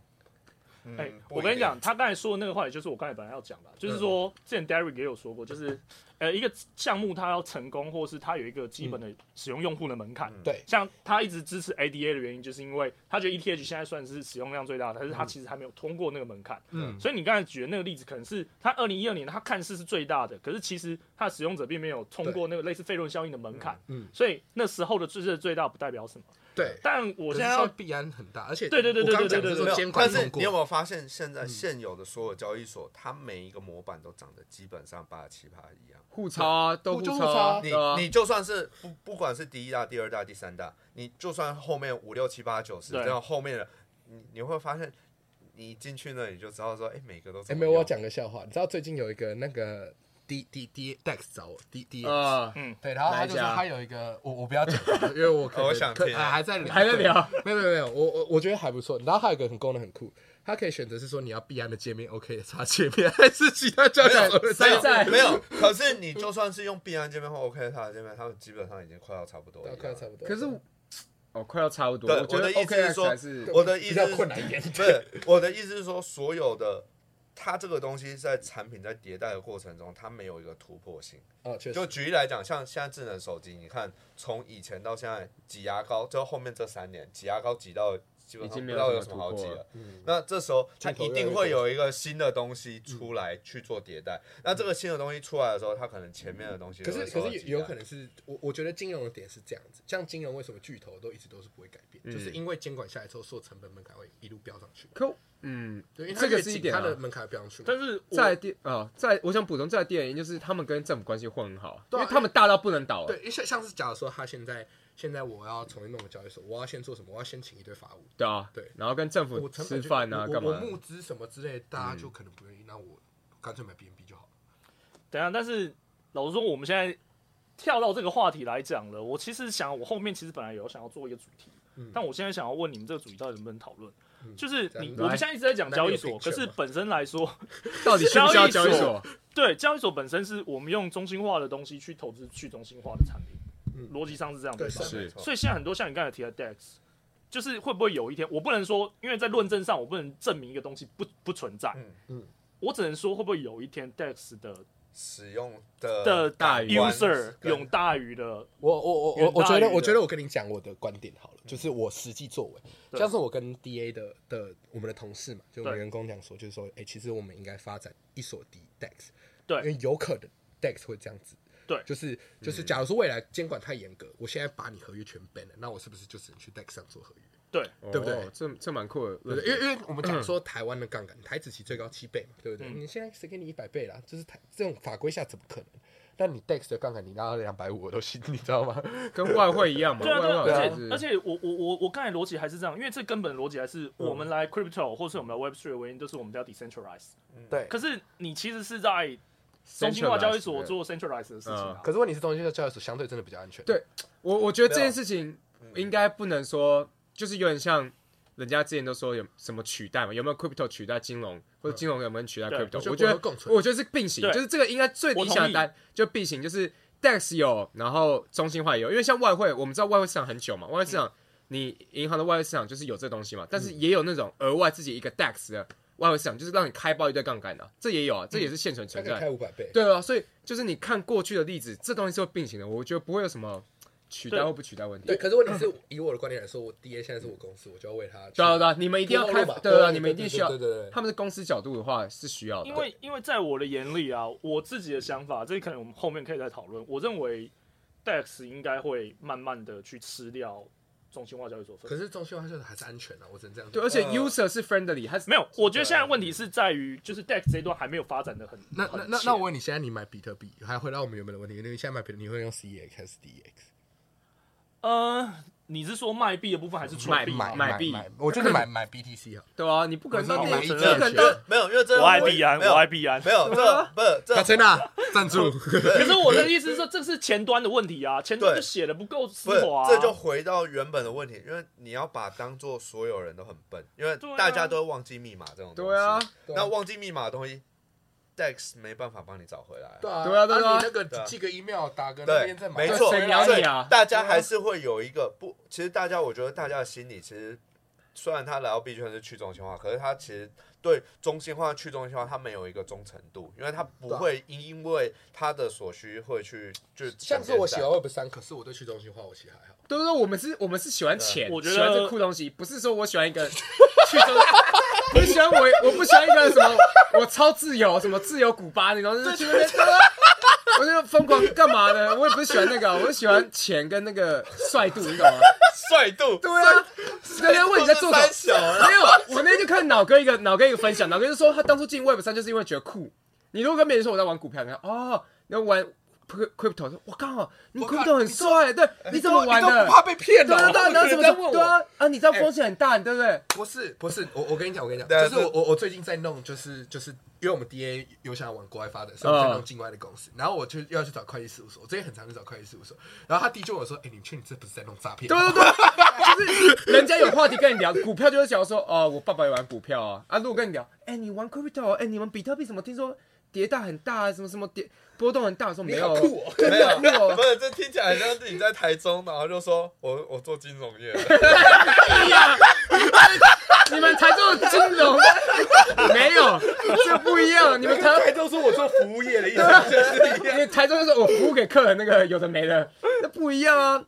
哎、欸，我跟你讲，他刚才说的那个话，也就是我刚才本来要讲的，就是说，之前 Derek 也有说过，就是，呃，一个项目它要成功，或是它有一个基本的使用用户的门槛。对、嗯，像他一直支持 ADA 的原因，就是因为他觉得 ETH 现在算是使用量最大的，但是它其实还没有通过那个门槛。嗯，所以你刚才举的那个例子，可能是他二零一二年他看似是最大的，可是其实它的使用者并没有通过那个类似费论效应的门槛。嗯，所以那时候的最最最大不代表什么。对，但我现在要币安很大，而且对对对对对对对对，监管。但是你有没有发现，现在现有的所有交易所，它每一个模板都长得基本上八十七八一样，互抄啊，都互抄啊。你你就算是不不管是第一大、第二大、第三大，你就算后面五六七八九十，然后后面的，你你会发现，你进去那你就知道说，哎，每个都。哎，没有，我讲个笑话，你知道最近有一个那个。D D D Dex 找我 D D 嗯，对，然后他就说他有一个，我我不要讲，因为我可我想听，还在聊，还在聊，没有没有没有，我我我觉得还不错。然后还有一个很功能很酷，它可以选择是说你要必安的界面 OK 的插界面，还是其他交易所在在没有。可是你就算是用必安界面或 OK 的插界面，他们基本上已经快要差不多了，快要差不多。可是哦，快要差不多。我的意思是说，我的意思是困难一点，不是我的意思是说所有的。它这个东西在产品在迭代的过程中，它没有一个突破性。哦，确实。就举例来讲，像现在智能手机，你看从以前到现在挤牙膏，就后面这三年挤牙膏挤到基本上不知道有什么好挤了。嗯。那这时候它一定会有一个新的东西出来去做迭代。那这个新的东西出来的时候，它可能前面的东西。可是可是有可能是我我觉得金融的点是这样子，像金融为什么巨头都一直都是不会改变，就是因为监管下来之后，所有成本门槛会一路飙上去。可嗯，对，这个是一点，它的门槛飙上去。但是在第啊，在我想补充，在第二点就是他们跟政府关系混很好，因为他们大到不能倒。对，像像是假如说他现在现在我要重新弄个交易所，我要先做什么？我要先请一堆法务。对啊，对，然后跟政府吃饭啊，干嘛？我募资什么之类，大家就可能不愿意，那我干脆买 BNB 就好了。等下，但是老实说，我们现在跳到这个话题来讲了，我其实想，我后面其实本来有想要做一个主题，但我现在想要问你们这个主题到底能不能讨论？就是你，我们现在一直在讲交易所，可是本身来说，到底需不需要交易所？对，交易所本身是我们用中心化的东西去投资去中心化的产品，逻辑上是这样的。是，所以现在很多像你刚才提的 DEX，就是会不会有一天，我不能说，因为在论证上我不能证明一个东西不不存在，嗯嗯，我只能说会不会有一天 DEX 的。使用的的大于 user 用大于的，我我我我我觉得我觉得我跟你讲我的观点好了，就是我实际作为，像是我跟 DA 的的我们的同事嘛，就我们员工讲说，就是说，哎，其实我们应该发展一所 DEX，对，因为有可能 DEX 会这样子，对，就是就是，假如说未来监管太严格，我现在把你合约全 ban 了，那我是不是就只能去 DEX 上做合约？对，对不对？这这蛮酷的，对对？因为因为我们讲说台湾的杠杆，台子期最高七倍嘛，对不对？你现在谁给你一百倍啦？就是台这种法规下怎么可能？但你 DEX 的杠杆你拉到两百五我都信，你知道吗？跟外汇一样嘛。对啊，对啊。而且而且我我我我刚才逻辑还是这样，因为这根本逻辑还是我们来 crypto 或是我们来 Web Three 的原因，就是我们叫 decentralize。对。可是你其实是在中心化交易所做 centralized 的事情。可是问题是中心化交易所相对真的比较安全。对，我我觉得这件事情应该不能说，就是有点像。人家之前都说有什么取代嘛？有没有 crypto 取代金融，或者金融有没有取代 crypto？我觉得，我觉得是并行，就是这个应该最理想的单就并行，就是 DEX 有，然后中心化也有。因为像外汇，我们知道外汇市场很久嘛，外汇市场你银行的外汇市场就是有这东西嘛，但是也有那种额外自己一个 DEX 的外汇市场，就是让你开爆一堆杠杆的，这也有啊，这也是现存存在。开五百倍。对啊，所以就是你看过去的例子，这东西是会并行的，我觉得不会有什么。取代或不取代问题？对，可是问题是 以我的观点来说，我 DA 现在是我公司，我就要为他。对啊对啊，你们一定要开，对对，你们一定需要。对对对，他们的公司角度的话是需要的。因为因为在我的眼里啊，我自己的想法，这可能我们后面可以再讨论。我认为 DEX 应该会慢慢的去吃掉中心化交易所分。可是中心化交易所还是安全的，我只能这样讲。对，而且 user 是 friendly，还是没有？我觉得现在问题是在于，就是 DEX 这一段还没有发展的很。那那那那我问你，现在你买比特币，还回到我们原本的问题，因为现在买比特币，你会用 CEX 还是 DEX？呃。你是说卖币的部分还是买买买币？我就是买买 BTC 啊。对啊，你不可能说买一没有，因为这我爱币安，我爱币安，没有这不是这真的赞助。可是我的意思是说，这是前端的问题啊，前端就写的不够丝滑。这就回到原本的问题，因为你要把当做所有人都很笨，因为大家都会忘记密码这种东西。对啊，那忘记密码的东西。Dex 没办法帮你找回来。对啊，对啊，对啊，你那个寄个 email 打个那边再买。没错，谁鸟你啊？大家还是会有一个不，其实大家，我觉得大家的心理，其实虽然他来到 B 圈是去中心化，可是他其实对中心化、去中心化，他没有一个忠诚度，因为他不会因因为他的所需会去就。像是我喜欢 Web 三，可是我对去中心化我其实还好。对对对，我们是，我们是喜欢钱，我觉得喜欢这酷东西，不是说我喜欢一个 去中。不喜欢我，我不喜欢一个什么，我超自由，什么自由古巴那种，就是去那边，我就疯狂干嘛呢？我也不是喜欢那个，我是喜欢钱跟那个帅度，你懂吗？帅度，对啊。那天问你在做什么？没有，我那天就看脑哥一个脑哥一个分享，脑哥就说他当初进 Web 三就是因为觉得酷。你如果跟别人说我在玩股票，你看哦，你要玩。Crypto 说：“我靠，你 Crypto 很帅，对，你怎么玩的？不怕被骗的？对对对，然后怎么啊，啊，你知道风险很大，对不对？不是，不是，我我跟你讲，我跟你讲，就是我我我最近在弄，就是就是，因为我们 DA 有想要往国外发展，所以我在弄境外的公司，然后我就要去找会计事务所，我最近很常去找会计事务所，然后他弟就我说：，哎，你确定你这不是在弄诈骗？对对对，就是人家有话题跟你聊，股票就是想要说，哦，我爸爸也玩股票啊，啊，如果跟你聊，哎，你玩 Crypto，哎，你们比特币怎么听说跌大很大，什么什么跌。”波动很大，说没有，没有，不是，这听起来像是你在台中，然后就说我我做金融业。你们台中的金融 没有，这不一样。你们台台中说我做服务业的意思，因为台中就是我服务给客人那个有的没的，那不一样啊。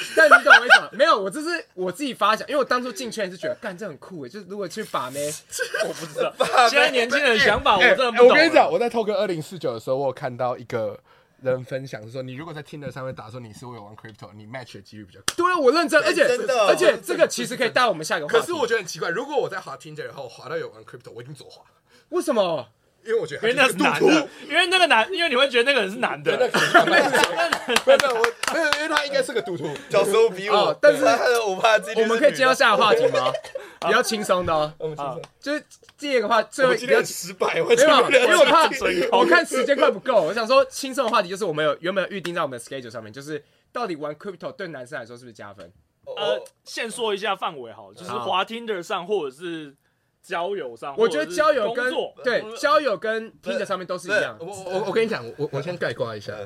但你懂我意思吗？没有，我这是我自己发想，因为我当初进圈也是觉得，干这很酷诶，就是如果去把妹，我不知道。现在年轻人想法，我真的不懂。我跟你讲，我在透哥二零四九的时候，我有看到一个人分享，是说你如果在 Tinder 上面打说你是有玩 Crypto，你 match 的几率比较高。对啊，我认真，而且真的而且这个其实可以带我们下一个话题。可是我觉得很奇怪，如果我在滑 Tinder 以后滑到有玩 Crypto，我一定左滑。为什么？因为我觉得，因为那是男的，因为那个男，因为你会觉得那个人是男的。没有，没有，我没有，因为他应该是个赌徒，小时候比我，但是我怕我们可以接到下个话题吗？比较轻松的哦，就是第二个话，最后比较失败，没有，因为我怕我看时间快不够，我想说轻松的话题就是我们有原本预定在我们的 schedule 上面，就是到底玩 crypto 对男生来说是不是加分？呃，先说一下范围好，就是滑 Tinder 上或者是。交友上，我觉得交友跟对交友跟 Tinder 上面都是一样。我我我跟你讲，我我先 概括一下，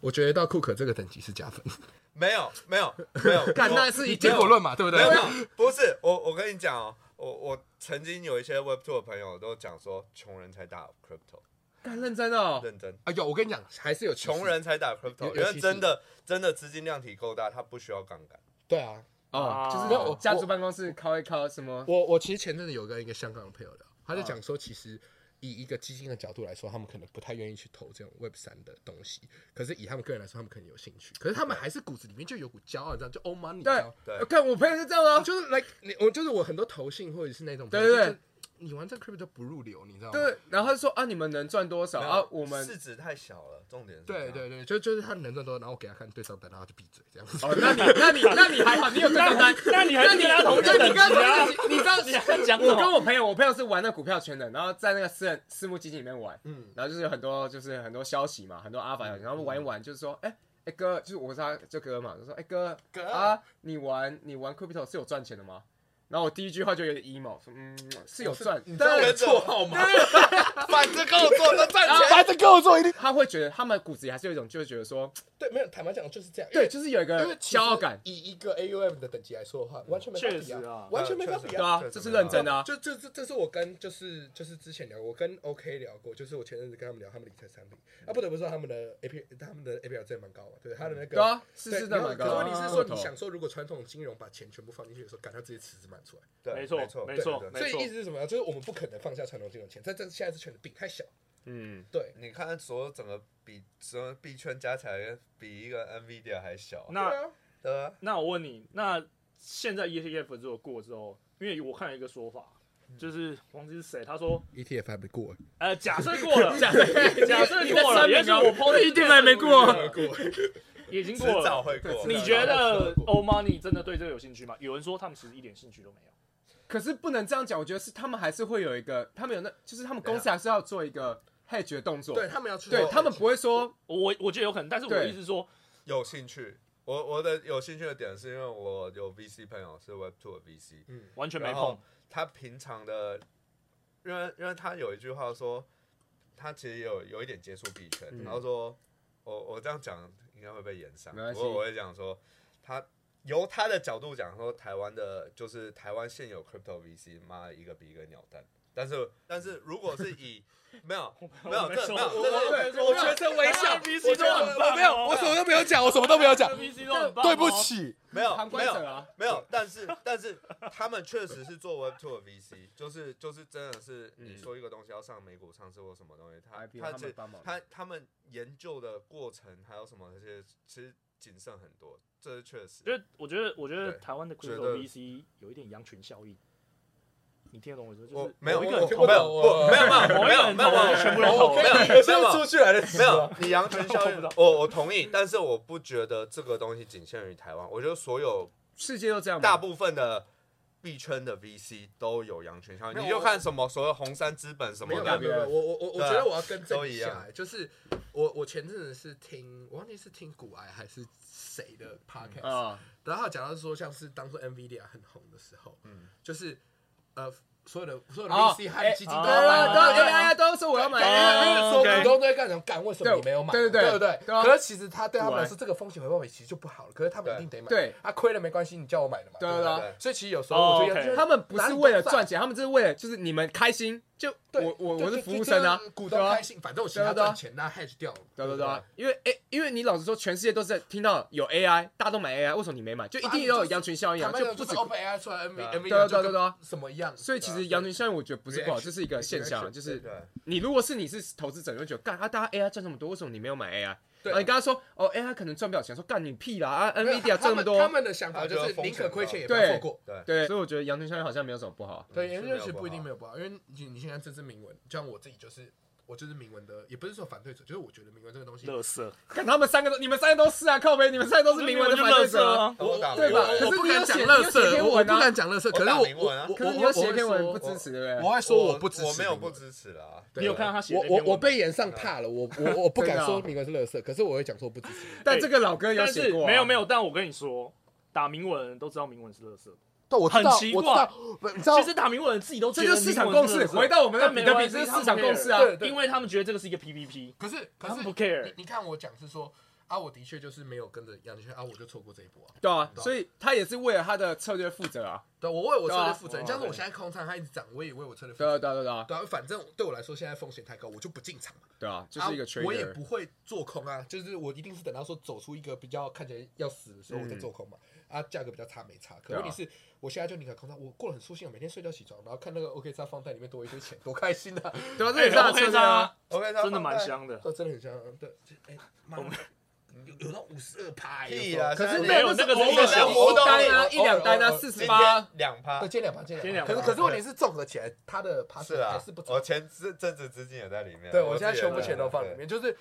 我觉得到库克这个等级是加分。没有没有没有，看 那是以结果论嘛，对不对？没有，不是我我跟你讲哦，我我曾经有一些 Web Two 的朋友都讲说，穷人才打 Crypto。干认真哦，认真。哎呦，我跟你讲，还是有穷人才打 Crypto，因为真的真的资金量体够大，他不需要杠杆。对啊。哦，就是没有家族办公室靠一靠什么？我我其实前阵子有跟一个香港的朋友聊，他就讲说，其实以一个基金的角度来说，他们可能不太愿意去投这种 Web 三的东西。可是以他们个人来说，他们可能有兴趣。可是他们还是骨子里面就有股骄傲，这样就 old money。对对，看我朋友是这样啊，就是 like 你我就是我很多投信或者是那种对对对。你玩这 crypto 就不入流，你知道吗？对，然后他就说啊，你们能赚多少啊？我们市值太小了，重点是。对对对，就就是他能赚多少，然后我给他看对账单，然后就闭嘴这样子。哦，那你那你那你还好，你有对账单，那你还是跟他同等级啊？你知道你讲我跟我朋友，我朋友是玩那股票圈的，然后在那个私人私募基金里面玩，嗯，然后就是有很多就是很多消息嘛，很多阿法消息，然后玩一玩，就是说，哎哎哥，就是我是他这哥嘛，就说，哎哥哥啊，你玩你玩 crypto 是有赚钱的吗？然后我第一句话就有点 emo，说嗯是有赚，你知道我的绰号吗？反正跟我做都赚钱，反正跟我做一定。他会觉得他们骨子里还是有一种，就是觉得说，对，没有坦白讲就是这样。对，就是有一个骄傲感。以一个 AUM 的等级来说的话，完全没法比啊，完全没法比啊。对啊，这是认真的啊。就这这这是我跟就是就是之前聊，我跟 OK 聊过，就是我前阵子跟他们聊他们理财产品啊，不得不说他们的 AP 他们的 APR 真的蛮高的，对他的那个对啊，是是的蛮高。问题是说你想说，如果传统金融把钱全部放进去的时候，感到自己池子满出来。对，没错。没错，没错，所以意思是什么？就是我们不可能放下传统金融钱，在这现在是圈的饼太小。嗯，对，你看所有整个比什么币圈加起来，比一个 NVIDIA 还小。那对啊。那我问你，那现在 ETF 如果过之后，因为我看了一个说法，就是忘记是谁，他说 ETF 还没过，呃，假设过了，假设假设过了，也许我 ETF 还没过，已经过了，早会过。你觉得 Old Money 真的对这个有兴趣吗？有人说他们其实一点兴趣都没有。可是不能这样讲，我觉得是他们还是会有一个，他们有那，就是他们公司还是要做一个 hedge 的动作。对他们要去，对他们不会说，我我觉得有可能，但是我的意思是说有兴趣。我我的有兴趣的点是因为我有 VC 朋友是 Web Two 的 VC，嗯，完全没碰。他平常的，因为因为他有一句话说，他其实有有一点接触币圈，然后说我我这样讲应该会被延上，不过我会讲说他。由他的角度讲说，台湾的就是台湾现有 crypto VC，妈一个比一个鸟蛋。但是但是如果是以 没有没有这没有，我我全程微笑，VC 都很棒，没有，我什么都没有讲，我什么都没有讲，VC 都很棒，对不起，没有没有没有，但是但是他们确实是做 Web Two 的 VC，就是就是真的是你说一个东西要上美股上市或什么东西，他他这他他们研究的过程还有什么那些其实。谨慎很多，这是确实。因为我觉得，我觉得台湾的 crypto VC 有一点羊群效应。你听得懂我说？就是没有，没有，没有，没有，没有，没有，没有，全部人投，没有，没有出去来的，没有。你羊群效应，我我同意，但是我不觉得这个东西仅限于台湾。我觉得所有世界都这样，大部分的币圈的 VC 都有羊群效应。你就看什么所谓红杉资本什么的，没有，我我我我觉得我要更正一下，就是。我我前阵子是听，我忘记是听古癌还是谁的 podcast，、嗯、然后他讲到说，像是当初 NVIDIA 很红的时候，嗯，就是呃。所有的所有的 VC 和基金都要买，都说我要买，因为说股东都在干什么？干？为什么你没有买？对对对对对。可是其实他对他们来说，这个风险回报比其实就不好了。可是他们一定得买。对，他亏了没关系，你叫我买的嘛。对对对。所以其实有时候我觉得他们不是为了赚钱，他们就是为了就是你们开心。就我我我是服务生啊，股东开心，反正我其他赚钱那 hedge 掉了。对对对。因为哎，因为你老实说，全世界都是在听到有 AI，大家都买 AI，为什么你没买？就一定要有羊群效应啊，就不止 OpenAI 出来，NVIDIA 对对对对，什么一样。所以其实羊群效应，我觉得不是不好，这是一个现象，就是你如果是你是投资者，你会觉得干啊，大家 AI 赚这么多，为什么你没有买 AI？对，你刚刚说哦哎，他可能赚不了钱，说干你屁啦啊，NVIDIA 赚那么多，他们的想法就是宁可亏钱也不要错过。对对，所以我觉得羊群效应好像没有什么不好。对，羊群效应不一定没有不好，因为你你现在这是铭文，就像我自己就是。我就是明文的，也不是说反对者，就是我觉得明文这个东西，乐色。看他们三个都，你们三个都是啊，靠北，你们三个都是明文的反对者啊，对吧？可是不敢讲垃圾，我不敢讲乐色。可是我我可是你要写篇文不支持，对不对？我还说我不支持，我没有不支持啦。你有看到他写？我我我被演上怕了，我我我不敢说明文是乐色，可是我会讲说不支持。但这个老哥有写过，没有没有。但我跟你说，打明文都知道明文是垃圾。我很奇怪，其实打明文自己都觉得市场共识。回到我们的比特币是市场共识啊，因为他们觉得这个是一个 PVP。可是，可是不 care。你看我讲是说啊，我的确就是没有跟着羊群啊，我就错过这一波啊。对啊，所以他也是为了他的策略负责啊。对，我为我策略负责。像是我现在空仓，它一直涨，我也为我策略负责。对啊，对啊，对啊。对啊，反正对我来说，现在风险太高，我就不进场嘛。对啊，就是一个圈我也不会做空啊，就是我一定是等到说走出一个比较看起来要死的时候，我再做空嘛。啊，价格比较差没差，可问题是，我现在就宁可空仓，我过得很舒心啊，每天睡觉起床，然后看那个 OKX 放在里面多一堆钱，多开心啊！对啊，这也是 OKX 啊，OKX 真的蛮香的，真的很香。对，哎，妈，有有到五十二趴，可以啊。可是没有那个一单啊，一两单啊，四十八两趴，对，两趴，两趴。可是可是问题是综合起来，它的趴数还是不错。我钱资增值资金也在里面，对我现在全部钱都放里面，就是。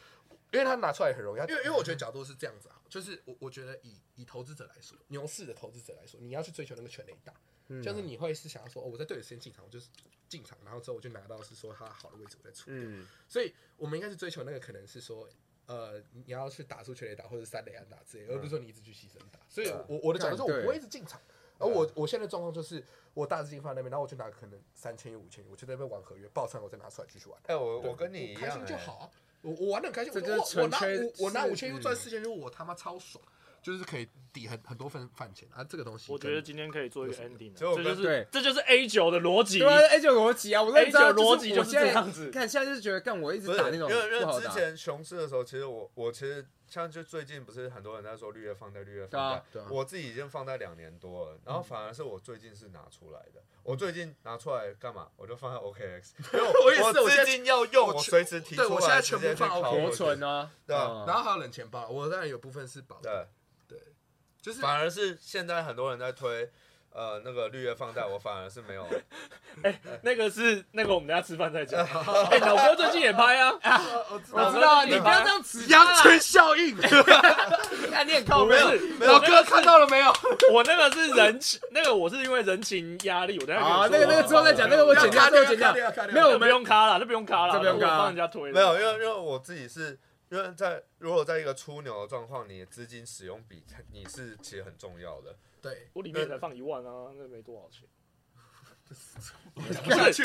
因为他拿出来很容易，因为因为我觉得角度是这样子啊，就是我我觉得以以投资者来说，牛市的投资者来说，你要去追求那个全垒打，就是你会是想要说，哦，我在对的时间进场，我就是进场，然后之后我就拿到是说它好的位置我再出，嗯，所以我们应该是追求那个可能是说，呃，你要去打出全垒打或者三垒安打之类，而不是说你一直去牺牲打。所以我我的角度是我不会一直进场，而我我现在状况就是我大资金放在那边，然后我就拿可能三千亿五千亿，我就在那边玩合约爆仓，我再拿出来继续玩。哎，我我跟你一样，开心就好啊。我我玩的很开心，我我拿我我拿五千亿赚四千亿我他妈超爽，就是可以抵很很多份饭钱啊！这个东西，我觉得今天可以做一个 ending，这就是这就是 A 九的逻辑，对啊，A 九逻辑啊，我 A 九逻辑就是这样子。看现在就是觉得，干我一直打那种，因为因为之前熊市的时候，其实我我其实。像就最近不是很多人在说绿叶放贷，绿叶放贷，我自己已经放贷两年多了，然后反而是我最近是拿出来的。我最近拿出来干嘛？我就放在 OKX，因为我资金要用，我随时提出来。对，我现在全部放 OKX 活存啊，对，然后还有冷钱包，我当然有部分是保。对，对，就是反而是现在很多人在推。呃，那个绿叶放贷，我反而是没有。哎，那个是那个，我们等下吃饭再讲。哎，老哥最近也拍 啊，我知道，你不要这样子。羊群效应，看你很靠北。老哥看到了没有？我那个是人情，那个我是因为人情压力，我等下。啊，那个那个之后再讲，那个我剪掉，那个剪掉。没有，我不用卡了，那不用卡了，这不用卡，帮人家推。没有，因为因为我自己是因为在如果在一个出牛的状况，你的资金使用比你是其实很重要的。对，我里面才放一万啊，那没多少钱。讲不下去，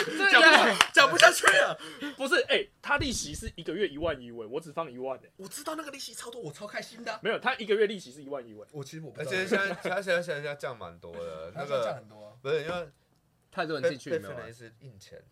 讲不下去了。不是，哎，他利息是一个月一万一位，我只放一万哎。我知道那个利息超多，我超开心的。没有，他一个月利息是一万一位。我其实我不知道。而且现在，他现在现在降蛮多的，那个降很多。不是因为太多人进去，没有。一直印钱，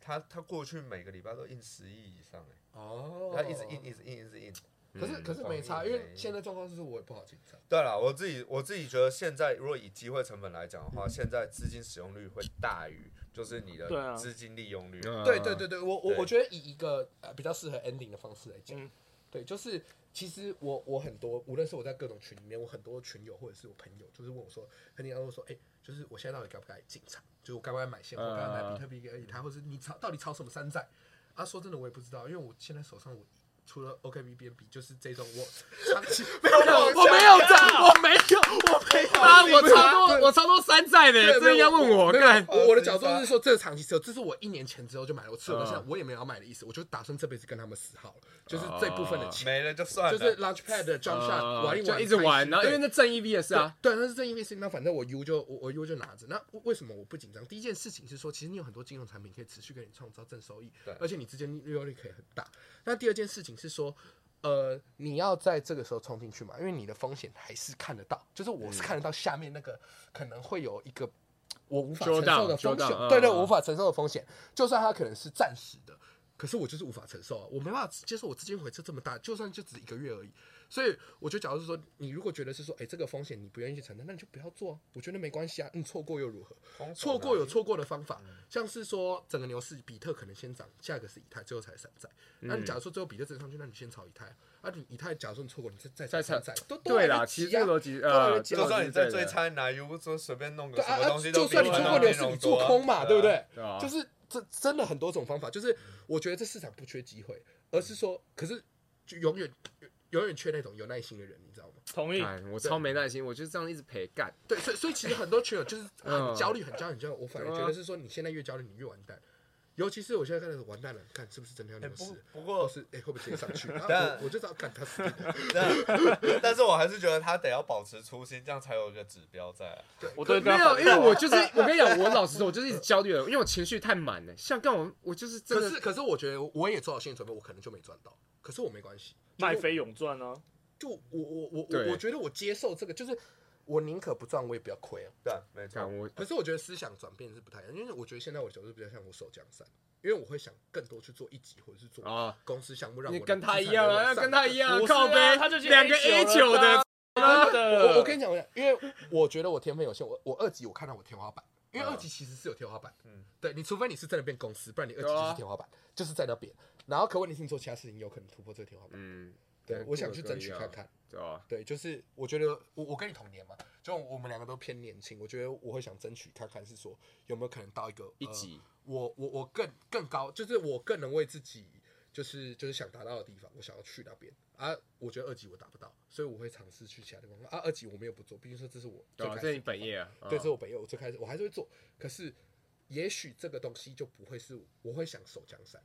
他他过去每个礼拜都印十亿以上哎。哦。他一直印，一直印，一直印。可是可是没差，因为现在状况是我也不好紧张。对了，我自己我自己觉得现在如果以机会成本来讲的话，现在资金使用率会大于就是你的资金利用率。对对对对，我我我觉得以一个呃比较适合 ending 的方式来讲，对，就是其实我我很多无论是我在各种群里面，我很多群友或者是我朋友，就是问我说，肯定要问说，哎，就是我现在到底该不该进场？就是我该不该买现货？该不该买比特币给以太？或者你炒到底炒什么山寨？他，说真的，我也不知道，因为我现在手上我。除了 OKB 比就是这种我长期没有，我没有涨，我没有，我没有。啊，我超多，我超多山寨的，这要问我，对，我的角度是说，这个长期持有，这是我一年前之后就买了，我持有到现在，我也没有要买的意思，我就打算这辈子跟他们死好了，就是这部分的钱。没了就算了，就是 Launchpad 的 Jump Shot 玩一玩，一直玩，然后因为那正 EV 也是啊，对，那是正 EV 是，那反正我 U 就我我 U 就拿着，那为什么我不紧张？第一件事情是说，其实你有很多金融产品可以持续给你创造正收益，对，而且你之间利润率可以很大。那第二件事情是说。呃，你要在这个时候冲进去嘛？因为你的风险还是看得到，就是我是看得到下面那个可能会有一个我无法承受的风险，对对，我无法承受的风险，就算它可能是暂时的，可是我就是无法承受啊，我没办法接受我资金回撤这么大，就算就只一个月而已。所以我就假如是说，你如果觉得是说，哎，这个风险你不愿意去承担，那你就不要做啊。我觉得没关系啊，你错过又如何？错过有错过的方法，像是说整个牛市，比特可能先涨，下一个是以太，最后才是山寨。那你假如说最后比特涨上去，那你先炒以太啊。你以太，假如说你错过，你再再再山寨，都对啦。其实这个逻辑呃，就算你在最差哪一步，说随便弄个什么东西都，就算你错过牛市，你做空嘛，对不对？就是这真的很多种方法。就是我觉得这市场不缺机会，而是说，可是就永远。永远缺那种有耐心的人，你知道吗？同意，我超没耐心，我就是这样一直陪干。对，所以所以其实很多群友就是很焦虑，很焦虑，很焦虑。我反而觉得是说，你现在越焦虑，你越完蛋。尤其是我现在看的是完蛋了，看是不是真的要牛市？不过是哎，会不会直接上去？但我就知道，看他死但是我还是觉得他得要保持初心，这样才有一个指标在。对，我对没有，因为我就是我跟你讲，我老实说，我就是一直焦虑了，因为我情绪太满了。像刚我，我就是真的。可是可是，我觉得我也做好心理准备，我可能就没赚到。可是我没关系，卖飞永赚呢。就我我我我我觉得我接受这个，就是我宁可不赚，我也不要亏啊。对，没错。我可是我觉得思想转变是不太一样，因为我觉得现在我的角度比较像我守江山，因为我会想更多去做一级或者是做公司项目，让我跟他一样啊，要跟他一样，靠背，他就两个 A 九的。我我跟你讲，因为我觉得我天分有限，我我二级我看到我天花板，因为二级其实是有天花板。嗯，对你除非你是真的变公司，不然你二级就是天花板，就是在那边。然后可问题是你做其他事情有可能突破这个天花板。嗯。对，我想去争取看看，对吧？对，就是我觉得我我跟你同年嘛，就我们两个都偏年轻，我觉得我会想争取看看，是说有没有可能到一个一级，我我我更更高，就是我更能为自己，就是就是想达到的地方，我想要去那边啊。我觉得二级我达不到，所以我会尝试去其他地方啊。二级我没有不做，毕竟说这是我最开始，这是你本业啊，对，这是我本业，我最开始我还是会做，可是也许这个东西就不会是我会想守江山，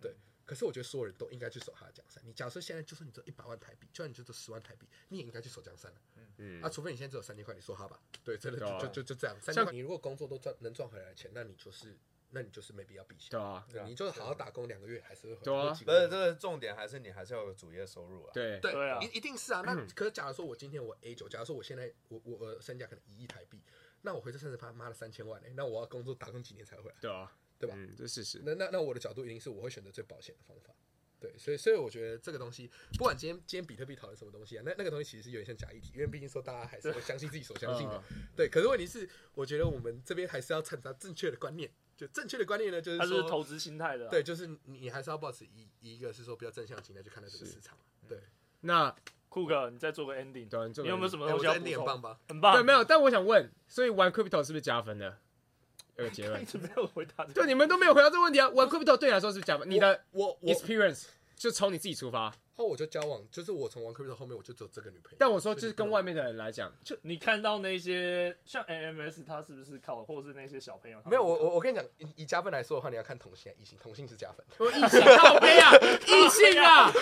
对。可是我觉得所有人都应该去守他的江山。你假设现在就算你只有一百万台币，就算你只有十万台币，你也应该去守江山了。嗯啊，除非你现在只有三千块，你说好吧？对，真的就就就就这样。三千块，你如果工作都赚能赚回来的钱，那你就是那你就是没必要避险。对啊，你就是好好打工两个月，还是会回。对啊，不是这个重点，还是你还是要有主业收入啊。对对对啊，一一定是啊。那可是假如说我今天我 A 九，假如说我现在我我我身价可能一亿台币，那我回这三十趴，妈的三千万嘞，那我要工作打工几年才回来？对啊。对吧？嗯，这是事实。那那那我的角度一定是我会选择最保险的方法。对，所以所以我觉得这个东西，不管今天今天比特币讨论什么东西啊，那那个东西其实是有点像假议题，因为毕竟说大家还是会相信自己所相信的。对，可是问题是，我觉得我们这边还是要传达正确的观念。就正确的观念呢，就是说投资心态的。对，就是你还是要保持一一个是说比较正向的心态去看待这个市场。对，那。酷哥，你再做个 ending，对，你有没有什么东西要补充？很棒吧？很棒。对，没有。但我想问，所以玩 crypto 是不是加分的？有个结论。一直没有回答。对，你们都没有回答这个问题啊！玩 crypto 对你来说是不是加分？你的我 experience 就从你自己出发。哦，我就交往，就是我从玩 crypto 后面，我就只有这个女朋友。但我说，就是跟外面的人来讲，就你看到那些像 AMS，他是不是靠，或者是那些小朋友？没有，我我我跟你讲，以以加分来说的话，你要看同性异性，同性是加分。异性靠背啊，异性啊！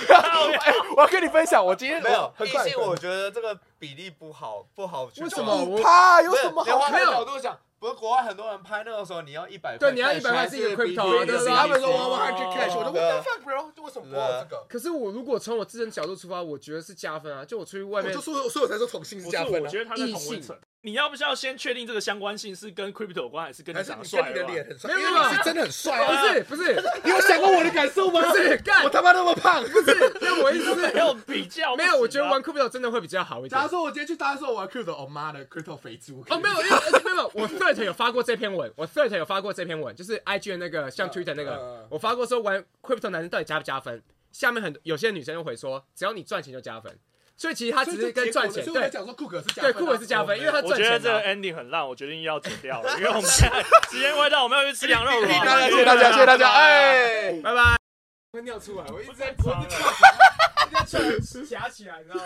我要跟你分享，我今天没有异性，我觉得这个比例不好，不好。为什么？五趴有什么好？没有角度讲。不是国外很多人拍那个时候，你要一百块，对，你要一百块是一个 crypto，对，他们说我我还去 cash，我说 what the fuck bro，为什么不要这个？可是我如果从我自身角度出发，我觉得是加分啊，就我出去外面，我就说，所以我才说同性是加分，我觉得他在同温层。你要不要先确定这个相关性是跟 crypto 有关，还是跟你长得帅？你的脸很帅，没有没有，是真的很帅啊！不是不是，你有想过我的感受吗？不是，干我他妈那么胖，不是，那我意思是 没有比较，没有，我觉得玩 crypto 真的会比较好一点。假如说我今天去大家说我玩 crypto，哦妈的，crypto 肥猪。哦没有，因为没有，我 thread 有发过这篇文，我 thread 有发过这篇文，就是 IG 的那个像 Twitter 那个，我发过说玩 crypto 男生到底加不加分？下面很有些女生就会说，只要你赚钱就加分。所以其实他只是跟赚钱，对，讲说库克是加分，对，酷哥是加分，因为他赚钱。我觉得这个 ending 很烂，我决定要剪掉了，因为我们现在时间快到，我们要去吃羊肉了。谢谢大家，谢谢大家，谢谢大家，哎，拜拜。会尿出来，我一直在，我一直在，一直在夹起来，你知道吗？